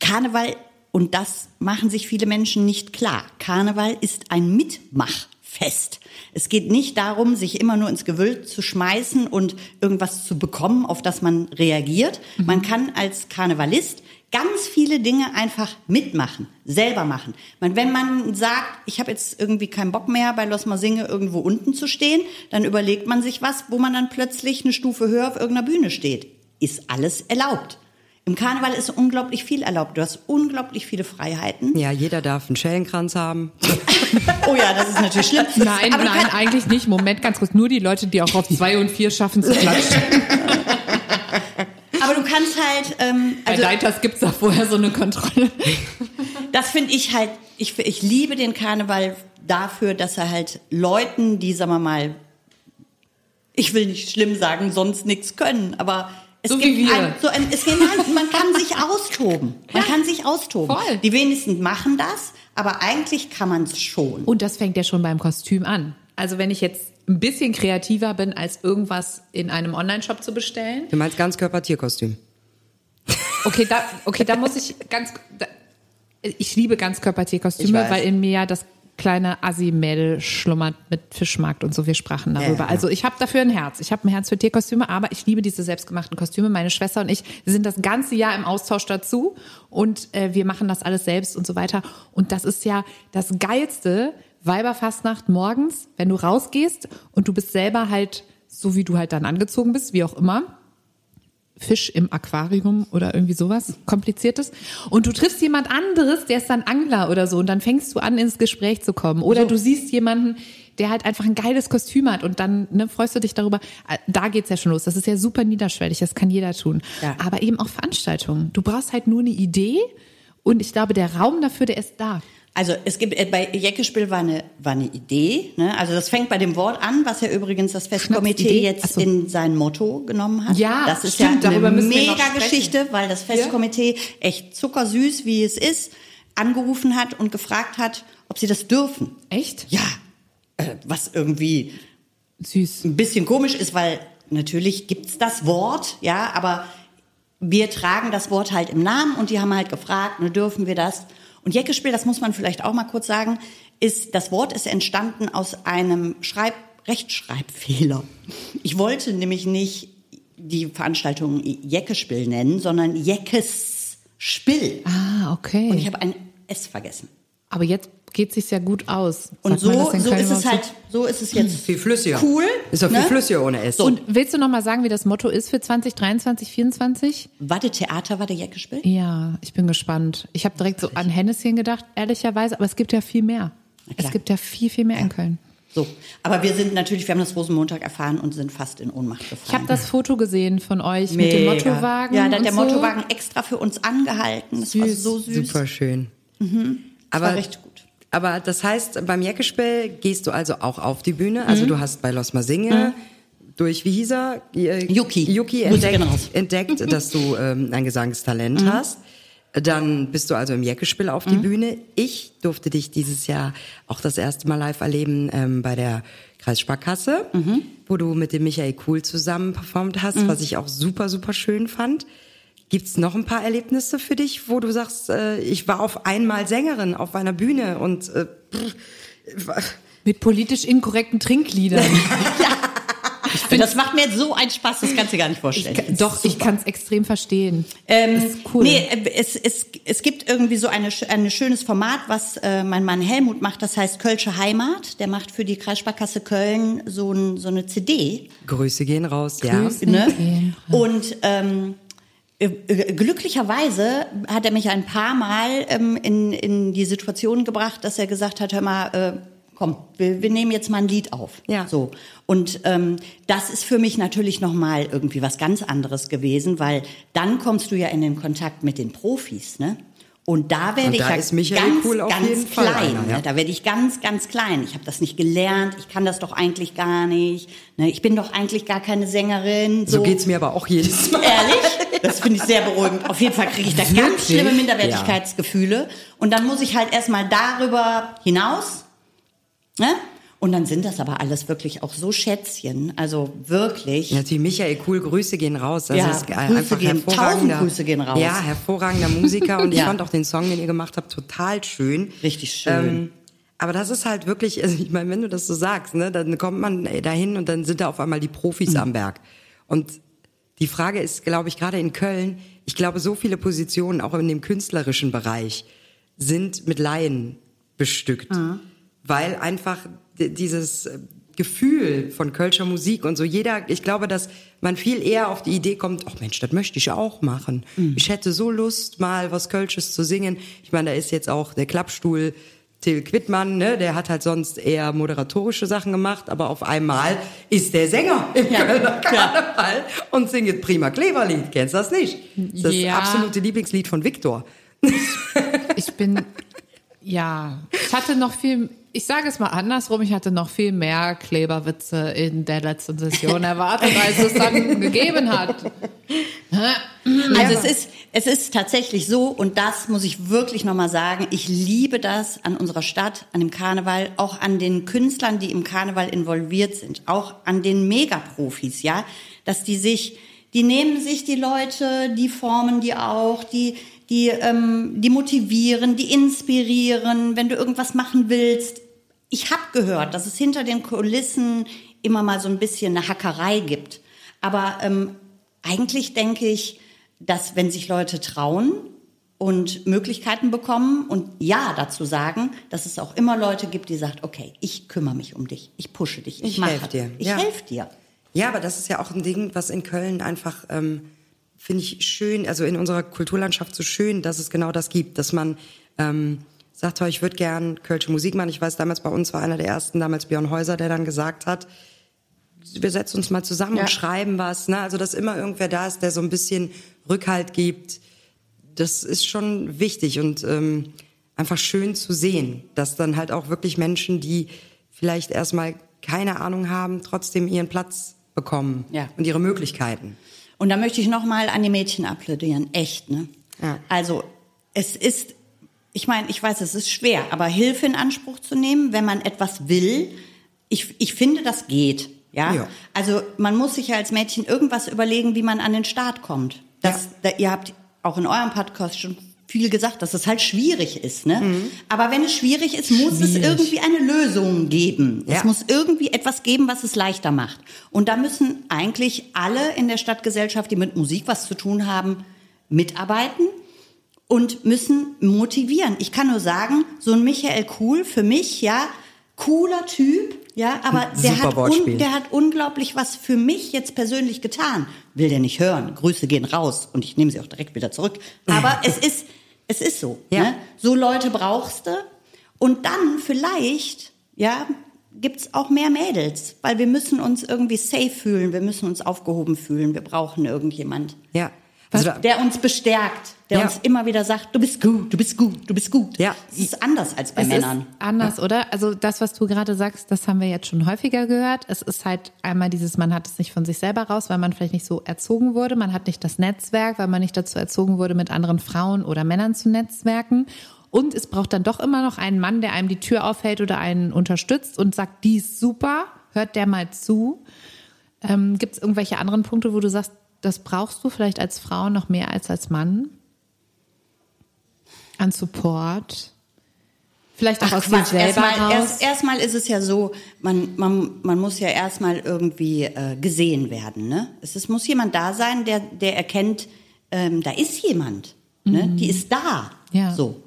Karneval, und das machen sich viele Menschen nicht klar, Karneval ist ein Mitmachfest. Es geht nicht darum, sich immer nur ins Gewölk zu schmeißen und irgendwas zu bekommen, auf das man reagiert. Man kann als Karnevalist ganz viele Dinge einfach mitmachen, selber machen. Man, wenn man sagt, ich habe jetzt irgendwie keinen Bock mehr, bei Los Masinge irgendwo unten zu stehen, dann überlegt man sich was, wo man dann plötzlich eine Stufe höher auf irgendeiner Bühne steht. Ist alles erlaubt. Im Karneval ist unglaublich viel erlaubt. Du hast unglaublich viele Freiheiten. Ja, jeder darf einen Schellenkranz haben. Oh ja, das ist natürlich schlimm. Nein, Aber nein, eigentlich nicht. Moment, ganz kurz. Nur die Leute, die auch auf zwei und vier schaffen zu klatschen. Aber du kannst halt, ähm, Bei also Leiters gibt's da vorher so eine Kontrolle. das finde ich halt, ich, ich liebe den Karneval dafür, dass er halt Leuten, die, sagen wir mal, ich will nicht schlimm sagen, sonst nichts können, aber es So gibt wie wir. Ein, so ein, es gibt ein, man kann sich austoben. Man kann sich austoben. voll. Die wenigsten machen das, aber eigentlich kann man es schon. Und das fängt ja schon beim Kostüm an. Also wenn ich jetzt ein bisschen kreativer bin, als irgendwas in einem Online-Shop zu bestellen. Du meinst Ganzkörper-Tierkostüm. Okay, da, okay, da muss ich ganz, da, ich liebe Ganzkörpertierkostüme, weil in mir ja das kleine Assi-Mädel schlummert mit Fischmarkt und so. Wir sprachen darüber. Ja. Also ich habe dafür ein Herz. Ich habe ein Herz für Tierkostüme, aber ich liebe diese selbstgemachten Kostüme. Meine Schwester und ich sind das ganze Jahr im Austausch dazu und äh, wir machen das alles selbst und so weiter. Und das ist ja das Geilste, Weiberfastnacht morgens, wenn du rausgehst und du bist selber halt so, wie du halt dann angezogen bist, wie auch immer. Fisch im Aquarium oder irgendwie sowas Kompliziertes. Und du triffst jemand anderes, der ist dann Angler oder so und dann fängst du an, ins Gespräch zu kommen. Oder du siehst jemanden, der halt einfach ein geiles Kostüm hat und dann ne, freust du dich darüber. Äh, Da geht's ja schon los. Das ist ja super niederschwellig, das kann jeder tun. Ja. Aber eben auch Veranstaltungen. Du brauchst halt nur eine Idee und ich glaube, der Raum dafür, der ist da. Also es gibt äh, bei Jeckespiel war eine war eine Idee. Ne? Also das fängt bei dem Wort an, was ja übrigens das Festkomitee jetzt so. in sein Motto genommen hat. Ja, das ist stimmt, ja eine mega. Geschichte, weil das Festkomitee echt zuckersüß, wie es ist, angerufen hat und gefragt hat, ob sie das dürfen. Echt? Ja, äh, was irgendwie Süß. ein bisschen komisch ist, weil natürlich gibt's das Wort, ja, aber wir tragen das Wort halt im Namen und die haben halt gefragt, ne, dürfen wir das? Und Jeckespiel, das muss man vielleicht auch mal kurz sagen, ist, das Wort ist entstanden aus einem Schreib Rechtschreibfehler. Ich wollte nämlich nicht die Veranstaltung Jeckespiel nennen, sondern Jeckesspiel. Ah, okay. Und ich habe ein S vergessen. Aber jetzt geht sich's ja gut aus. Und Sagt man so, so ist es halt, so ist es jetzt Viel flüssiger. cool. Ist doch viel ne? flüssiger ohne S. Und willst du noch mal sagen, wie das Motto ist für 2023, 2024? War der Theater, war der Jeckespiel? Ja, ich bin gespannt. Ich habe direkt so an Hennesschen gedacht, ehrlicherweise, aber es gibt ja viel mehr. Es gibt ja viel, viel mehr in Köln. So, aber wir sind natürlich, wir haben das Rosenmontag erfahren und sind fast in Ohnmacht gefallen. Ich habe das Foto gesehen von euch mit dem Mega. Mottowagen. Ja, da hat der und so. Mottowagen extra für uns angehalten. Das war Süß. so süß. Super schön. Das Aber, war recht gut. Aber das heißt, beim Jackespiel gehst du also auch auf die Bühne. Also Mhm. du hast bei Los Masinge durch, wie hieß er? Äh, Yuki. Yuki entdeckt, raus. entdeckt dass du ähm, ein Gesangstalent Mhm. hast. Dann bist du also im Jackespiel auf die Bühne. Ich durfte dich dieses Jahr auch das erste Mal live erleben ähm, bei der Kreissparkasse, Mhm. wo du mit dem Michael Kuhl zusammen performt hast, was ich auch super, super schön fand. Gibt's noch ein paar Erlebnisse für dich, wo du sagst, äh, ich war auf einmal Sängerin auf einer Bühne und äh, pff, Mit politisch inkorrekten Trinkliedern. Ich Und das macht mir jetzt so einen Spaß, das kannst du dir gar nicht vorstellen. Ich, doch, ich kann es extrem verstehen. Ähm, das ist cool. Nee, äh, es, es, es gibt irgendwie so eine, ein schönes Format, was äh, mein Mann Helmut macht, das heißt Kölsche Heimat. Der macht für die Kreissparkasse Köln so, ein, so eine CD. Grüße gehen raus, ja. Grüße. Ne? gehen Und ähm, äh, äh, glücklicherweise hat er mich ein paar Mal ähm, in, in die Situation gebracht, dass er gesagt hat, hör mal, äh, komm, wir, wir nehmen jetzt mal ein Lied auf. Ja. So. Und ähm, das ist für mich natürlich nochmal irgendwie was ganz anderes gewesen, weil dann kommst du ja in den Kontakt mit den Profis, ne? Und da werde Und ich da ja ist Michael ganz, Kuhl auf ganz jeden Fall klein. einer, ja. ne? Da werde ich ganz, ganz klein. Ich habe das nicht gelernt. Ich kann das doch eigentlich gar nicht. Ne? Ich bin doch eigentlich gar keine Sängerin. So geht's mir aber auch jedes Mal. Ehrlich? Das finde ich sehr beruhigend. Auf jeden Fall kriege ich da ganz Wirklich? schlimme Minderwertigkeitsgefühle. Und dann muss ich halt erstmal darüber hinaus. Ne? Und dann sind das aber alles wirklich auch so Schätzchen. Also wirklich. Ja, Natürlich, Michael Cool, Grüße gehen raus. Das Ja, ist äh, Grüße einfach gehen- hervorragender. tausend Grüße gehen raus. Ja, hervorragender Musiker und ich Ja. fand auch den Song, den ihr gemacht habt, total schön. Richtig schön. Ähm, aber das ist halt wirklich, also ich meine, wenn du das so sagst, ne, dann kommt man ey, dahin und dann sind da auf einmal die Profis Mhm. am Berg. Und die Frage ist, glaube ich, gerade in Köln, ich glaube, so viele Positionen, auch in dem künstlerischen Bereich, sind mit Laien bestückt. Mhm. Weil einfach dieses äh, Gefühl von Kölscher Musik und so jeder, ich glaube, dass man viel eher auf die Idee kommt, ach Mensch, das möchte ich auch machen. Mhm. Ich hätte so Lust, mal was Kölsches zu singen. Ich meine, da ist jetzt auch der Klappstuhl Till Quittmann, ne, der hat halt sonst eher moderatorische Sachen gemacht, aber auf einmal ist der Sänger im Kölner Karneval und singt prima Kleberlied. Kennst du das nicht? Das ist das Ja. absolute Lieblingslied von Viktor. Ich bin, ja, ich hatte noch viel, ich sage es mal andersrum, ich hatte noch viel mehr Kleberwitze in der letzten Session erwartet, als es dann gegeben hat. Also es ist, es ist tatsächlich so, und das muss ich wirklich nochmal sagen, ich liebe das an unserer Stadt, an dem Karneval, auch an den Künstlern, die im Karneval involviert sind, auch an den Megaprofis, ja, dass die sich, die nehmen sich die Leute, die formen die auch, die, die, ähm, die motivieren, die inspirieren, wenn du irgendwas machen willst. Ich habe gehört, dass es hinter den Kulissen immer mal so ein bisschen eine Hackerei gibt. Aber ähm, eigentlich denke ich, dass wenn sich Leute trauen und Möglichkeiten bekommen und Ja dazu sagen, dass es auch immer Leute gibt, die sagen, okay, ich kümmere mich um dich, ich pushe dich, ich, Ich mache, dir. ich Ja. helfe dir. Ja, aber das ist ja auch ein Ding, was in Köln einfach, ähm, finde ich schön, also in unserer Kulturlandschaft so schön, dass es genau das gibt, dass man ähm, sagt, "Oh, ich würde gern Kölsche Musik machen. Ich weiß, damals bei uns war einer der ersten, damals Björn Häuser, der dann gesagt hat, wir setzen uns mal zusammen Ja. und schreiben was. Ne? Also, dass immer irgendwer da ist, der so ein bisschen Rückhalt gibt. Das ist schon wichtig und ähm, einfach schön zu sehen, dass dann halt auch wirklich Menschen, die vielleicht erstmal keine Ahnung haben, trotzdem ihren Platz bekommen Ja. und ihre Möglichkeiten. Und da möchte ich nochmal an die Mädchen applaudieren, echt, ne? Ja. Also, es ist, ich meine, ich weiß, es ist schwer, aber Hilfe in Anspruch zu nehmen, wenn man etwas will, ich, ich finde, das geht, ja? Ja. Also, man muss sich ja als Mädchen irgendwas überlegen, wie man an den Start kommt. Das, da, ihr habt auch in eurem Podcast schon viel gesagt, dass es halt schwierig ist, ne? Mhm. Aber wenn es schwierig ist, muss es Schwierig. irgendwie eine Lösung geben. Ja. Es muss irgendwie etwas geben, was es leichter macht. Und da müssen eigentlich alle in der Stadtgesellschaft, die mit Musik was zu tun haben, mitarbeiten und müssen motivieren. Ich kann nur sagen, so ein Michael Kuhl, für mich, ja, cooler Typ, ja, aber der hat, un, der hat unglaublich was für mich jetzt persönlich getan. Will der nicht hören. Grüße gehen raus und ich nehme sie auch direkt wieder zurück. Aber es ist, es ist so. Ja. Ne? So Leute brauchst du. Und dann vielleicht, ja, gibt's auch mehr Mädels, weil wir müssen uns irgendwie safe fühlen, wir müssen uns aufgehoben fühlen, wir brauchen irgendjemand, Ja. Also der uns bestärkt, der Ja. uns immer wieder sagt, du bist gut, du bist gut, du bist gut. Ja. Es ist anders als bei Es Männern. ist anders, oder? Also das, was du gerade sagst, das haben wir jetzt schon häufiger gehört. Es ist halt einmal dieses, man hat es nicht von sich selber raus, weil man vielleicht nicht so erzogen wurde. Man hat nicht das Netzwerk, weil man nicht dazu erzogen wurde, mit anderen Frauen oder Männern zu netzwerken. Und es braucht dann doch immer noch einen Mann, der einem die Tür aufhält oder einen unterstützt und sagt, die ist super, hört der mal zu. Ähm, Gibt es irgendwelche anderen Punkte, wo du sagst, das brauchst du vielleicht als Frau noch mehr als als Mann? An Support? Vielleicht auch Ach, aus dir Quatsch. selber erstmal, raus. erst, erstmal ist es ja so, man, man, man muss ja erstmal irgendwie äh, gesehen werden. Ne? Es, es muss jemand da sein, der, der erkennt, ähm, da ist jemand. Ne? Die ist da. Mhm. Ja. So.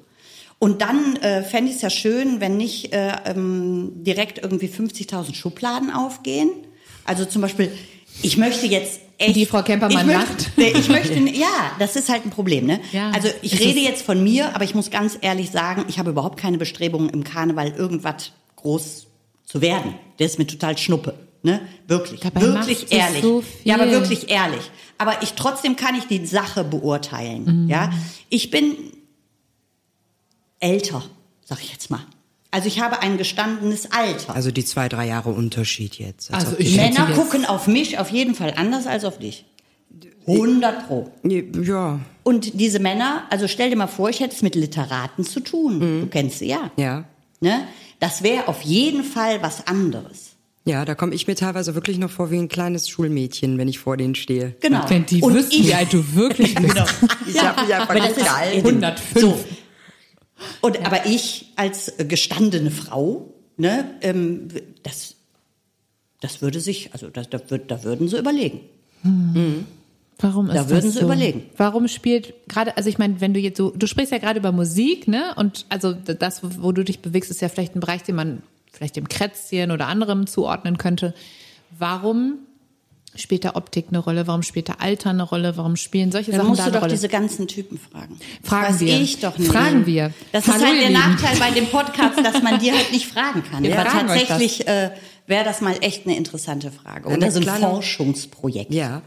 Und dann äh, fände ich es ja schön, wenn nicht äh, ähm, direkt irgendwie 50.000 Schubladen aufgehen. Also zum Beispiel, ich möchte jetzt echt... Die Frau Kempermann ich möchte, nee, Ich möchte, ja, das ist halt ein Problem. Ne? Ja. Also ich rede jetzt von mir, aber ich muss ganz ehrlich sagen, ich habe überhaupt keine Bestrebungen im Karneval irgendwas groß zu werden. Der ist mir total schnuppe. Ne? Wirklich, Dabei wirklich ehrlich. so Ja, aber wirklich ehrlich. Aber ich trotzdem kann ich die Sache beurteilen. Mhm. Ja, ich bin älter, sag ich jetzt mal. Also ich habe ein gestandenes Alter. Also die zwei, drei Jahre Unterschied jetzt. Also ob ich- Männer jetzt- gucken auf mich auf jeden Fall anders als auf dich. 100 pro. Ja, Und diese Männer, also stell dir mal vor, ich hätte es mit Literaten zu tun. Du kennst sie ja. ja. Ne? Das wäre auf jeden Fall was anderes. Ja, da komme ich mir teilweise wirklich noch vor wie ein kleines Schulmädchen, wenn ich vor denen stehe. Genau. Wenn die Und wüssten, ich- wie alt du wirklich bist. Genau. Ich hab mich einfach nicht gehalten. 105. So. Und aber ich als gestandene Frau, ne, ähm, das, das würde sich, also das, da, da würden sie überlegen. Warum ist Da würden das sie so? überlegen. Warum spielt gerade, also ich meine, wenn du jetzt so, du sprichst ja gerade über Musik, ne? Und also das, wo du dich bewegst, ist ja vielleicht ein Bereich, den man vielleicht dem Krätzchen oder anderem zuordnen könnte. Warum spielt da Optik eine Rolle? Warum spielt da Alter eine Rolle? Warum spielen solche Dann Sachen musst da du eine doch Rolle? diese ganzen Typen fragen. Fragen das weiß wir. ich doch nicht. Fragen wir. Das Hallo, ist halt der. Nachteil bei dem Podcast, dass man die halt nicht fragen kann. Wir Aber tatsächlich äh, wäre das mal echt eine interessante Frage. Oder so ein Forschungsprojekt. Ja.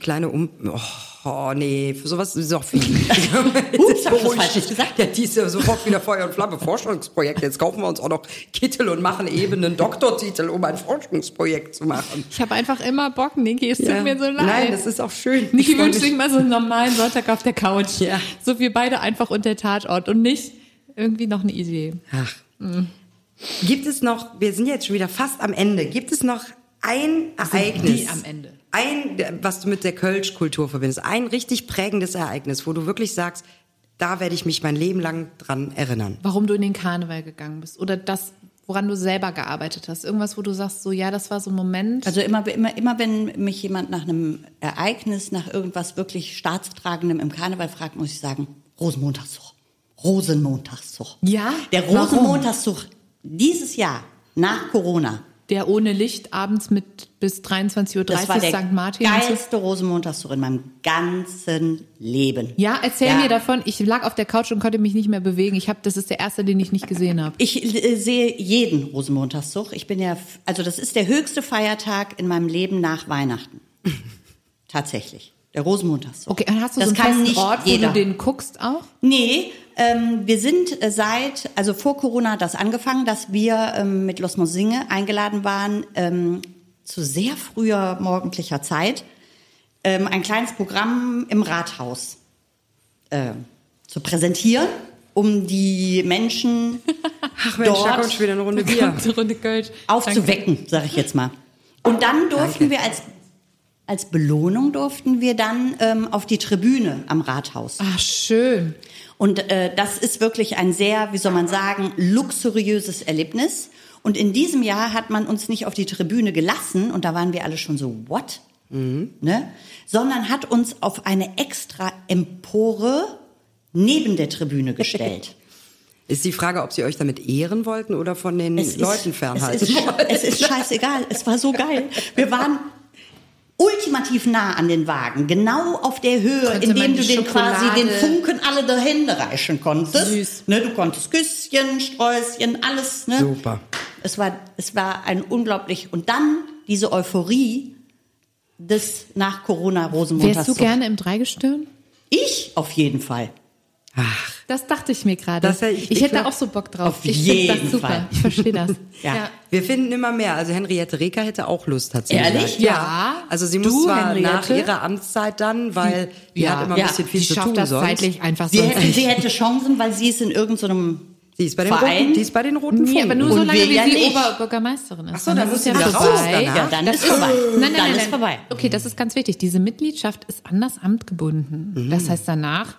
Kleine Um... Oh, oh nee, für sowas ist auch viel. Ups, hab ich was Falsches gesagt? Ja, die ist ja sofort wieder Feuer und Flamme. Forschungsprojekt. Jetzt kaufen wir uns auch noch Kittel und machen eben einen Doktortitel, um ein Forschungsprojekt zu machen. Ich habe einfach immer Bock, Niki. Es tut Ja. mir so leid. Nein, das ist auch schön. Niki wünscht sich mal so einen normalen Sonntag auf der Couch. Ja. So wir beide einfach unter Tatort und nicht irgendwie noch eine Idee. Ach. Gibt es noch, wir sind jetzt schon wieder fast am Ende, gibt es noch ein Ereignis? die am Ende. Ein, was du mit der Kölsch-Kultur verbindest. Ein richtig prägendes Ereignis, wo du wirklich sagst, da werde ich mich mein Leben lang dran erinnern. Warum du in den Karneval gegangen bist oder das, woran du selber gearbeitet hast. Irgendwas, wo du sagst, so ja, das war so ein Moment. Also immer, immer, immer wenn mich jemand nach einem Ereignis, nach irgendwas wirklich Staatstragendem im Karneval fragt, muss ich sagen, Rosenmontagszug. Rosenmontagszug. Ja? Der? Rosenmontagszug dieses Jahr nach Corona. Der ohne Licht abends mit bis 23.30 Uhr Das war der St. Martin. geilste Rosenmontagszug in meinem ganzen Leben. Ja, erzähl Ja. mir davon. Ich lag auf der Couch und konnte mich nicht mehr bewegen. Ich habe, das ist der erste, den ich nicht gesehen habe. Ich äh, sehe jeden Rosenmontagszug. Ich bin ja, also das ist der höchste Feiertag in meinem Leben nach Weihnachten. Tatsächlich. Der Rosenmontagszug. Okay, und hast du das so einen festen Ort, wo jeder. du den guckst auch? Nee, ähm, wir sind äh, seit, also vor Corona hat das angefangen, dass wir ähm, mit Los Mosinge eingeladen waren, ähm, zu sehr früher morgendlicher Zeit, ähm, ein kleines Programm im Rathaus äh, zu präsentieren, um die Menschen Ach Mensch, da Dort kommt schon wieder eine Runde Bier. Eine Runde Kölsch. aufzuwecken, sage ich jetzt mal. Und dann durften wir als, als Belohnung durften wir dann ähm, auf die Tribüne am Rathaus. Ach, schön. Und äh, das ist wirklich ein sehr, wie soll man sagen, luxuriöses Erlebnis. Und in diesem Jahr hat man uns nicht auf die Tribüne gelassen und da waren wir alle schon so, what? Ne? Sondern hat uns auf eine extra Empore neben der Tribüne gestellt. Ist die Frage, ob sie euch damit ehren wollten oder von den Es Leuten ist, fernhalten es ist, wollten? es ist scheißegal. Es war so geil. Wir waren ultimativ nah an den Wagen, genau auf der Höhe, in dem du den quasi den Funken alle der Hände reichen konntest. Süß. Ne, du konntest Küsschen, Sträußchen, alles. Ne? Super. Es war, es war ein unglaublich und dann diese Euphorie des nach Corona Rosenmontags. Wärst du gerne im Dreigestirn? Ich auf jeden Fall. Ach, Das dachte ich mir gerade. Das ich, ich- ich hätte auch so Bock drauf. Auf ich finde jeden das super. Fall. Ich verstehe das. Ja. wir finden immer mehr. Also Henriette Reker hätte auch Lust tatsächlich. Ehrlich? Ja. Also sie Du, muss zwar Henriette? nach ihrer Amtszeit dann, weil die Ja. hat immer Ja. ein bisschen viel Die zu schafft tun das sonst. zeitlich einfach Sie so. hätte, sie hätte Chancen, weil sie ist in irgendeinem Die ist bei den Verein. roten, die ist bei den roten Nee, aber nur Und so lange, wie ja sie nicht. Oberbürgermeisterin ist. Ach so, dann ist muss sie wieder raus danach. Ja, dann Das ist vorbei. Nein, nein, Dann nein, ist vorbei. Okay, das ist ganz wichtig. Diese Mitgliedschaft ist an das Amt gebunden. Mhm. Das heißt, danach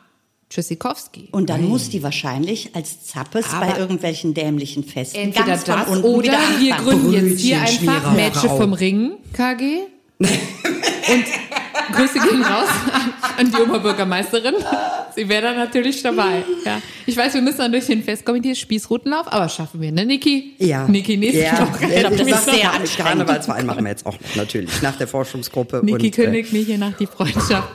Tschüssikowski. Und dann muss die wahrscheinlich als Zappes Aber bei irgendwelchen dämlichen Festen Entweder ganz von das unten oder wir gründen jetzt hier Brötchen einfach Mädchen vom Ring KG. Und Grüße gehen raus an die Oberbürgermeisterin. Sie wäre dann natürlich dabei. Ja. Ich weiß, wir müssen dann durch den Festkomitee Spießrutenlauf, aber schaffen wir, ne, Niki? Ja. Niki, nächste ja. Woche. Ich glaub, das Ja, ist sehr anstrengend. Karnevalsverein machen wir jetzt auch noch, natürlich, nach der Forschungsgruppe. Niki und, äh, kündigt mir hier nach die Freundschaft.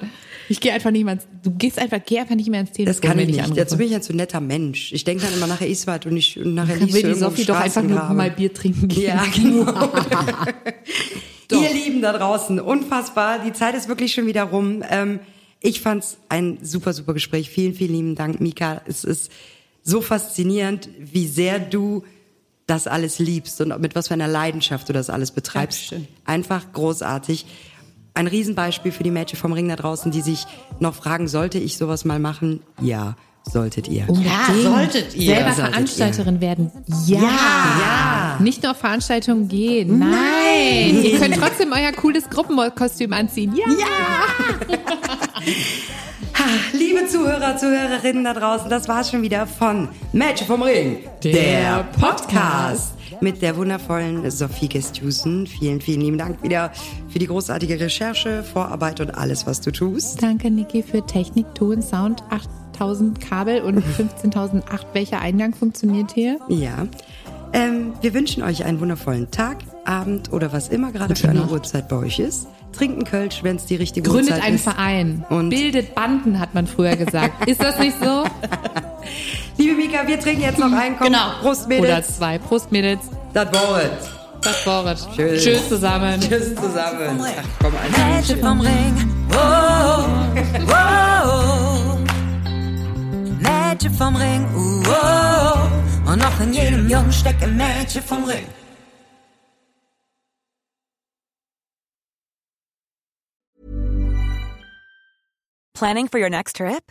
Ich gehe einfach nicht mehr ins, du gehst einfach, geh einfach nicht mehr ins Telefon, Das kann ich ich nicht. anrufe. Dazu bin ich ein zu netter Mensch. Ich denke dann immer nachher ist was und ich und nachher liegst will die Sophie doch einfach nur mal Bier trinken gehen. Ja, genau. Ihr Lieben da draußen, unfassbar. Die Zeit ist wirklich schon wieder rum. Ähm, ich fand's ein super, super Gespräch. Vielen, vielen lieben Dank, Mika. Es ist so faszinierend, wie sehr du das alles liebst und mit was für einer Leidenschaft du das alles betreibst. Dankeschön. Einfach großartig. Ein Riesenbeispiel für die Mädchen vom Ring da draußen, die sich noch fragen, sollte ich sowas mal machen? Ja, solltet ihr. Ja, solltet ihr. Selber Solltet Veranstalterin werden. Ja. Ja. Nicht nur auf Veranstaltungen gehen. Nein. Ihr könnt trotzdem euer cooles Gruppenkostüm anziehen. Ja. Liebe Zuhörer, Zuhörerinnen da draußen, das war's schon wieder von Match vom Ring, der Podcast mit der wundervollen Sophie Gestusen. Vielen, vielen lieben Dank wieder für die großartige Recherche, Vorarbeit und alles, was du tust. Danke, Niki, für Technik, Ton, Sound, 8000 Kabel und 15.008. Welcher Eingang funktioniert hier? Ja. Ähm, wir wünschen euch einen wundervollen Tag, Abend oder was immer gerade für eine. Uhrzeit bei euch ist. Trinken Kölsch, wenn es die richtige Gründet Uhrzeit einen ist. Verein. Und- Bildet Banden, hat man früher gesagt. Ist das nicht so? Liebe Mika, wir trinken jetzt noch einen. Komm, Genau. Prost, Oder Mädels. zwei. Prost, Mädels. Das war's. Das Wort. Tschüss. Tschüss zusammen. Tschüss zusammen. Ach, komm, einfach. Mädchen vom Ring. Oh, oh, oh. Mädchen vom Ring. Oh, oh. Und noch in jedem Jungen steckt ein Mädchen vom Ring. Planning for your next trip?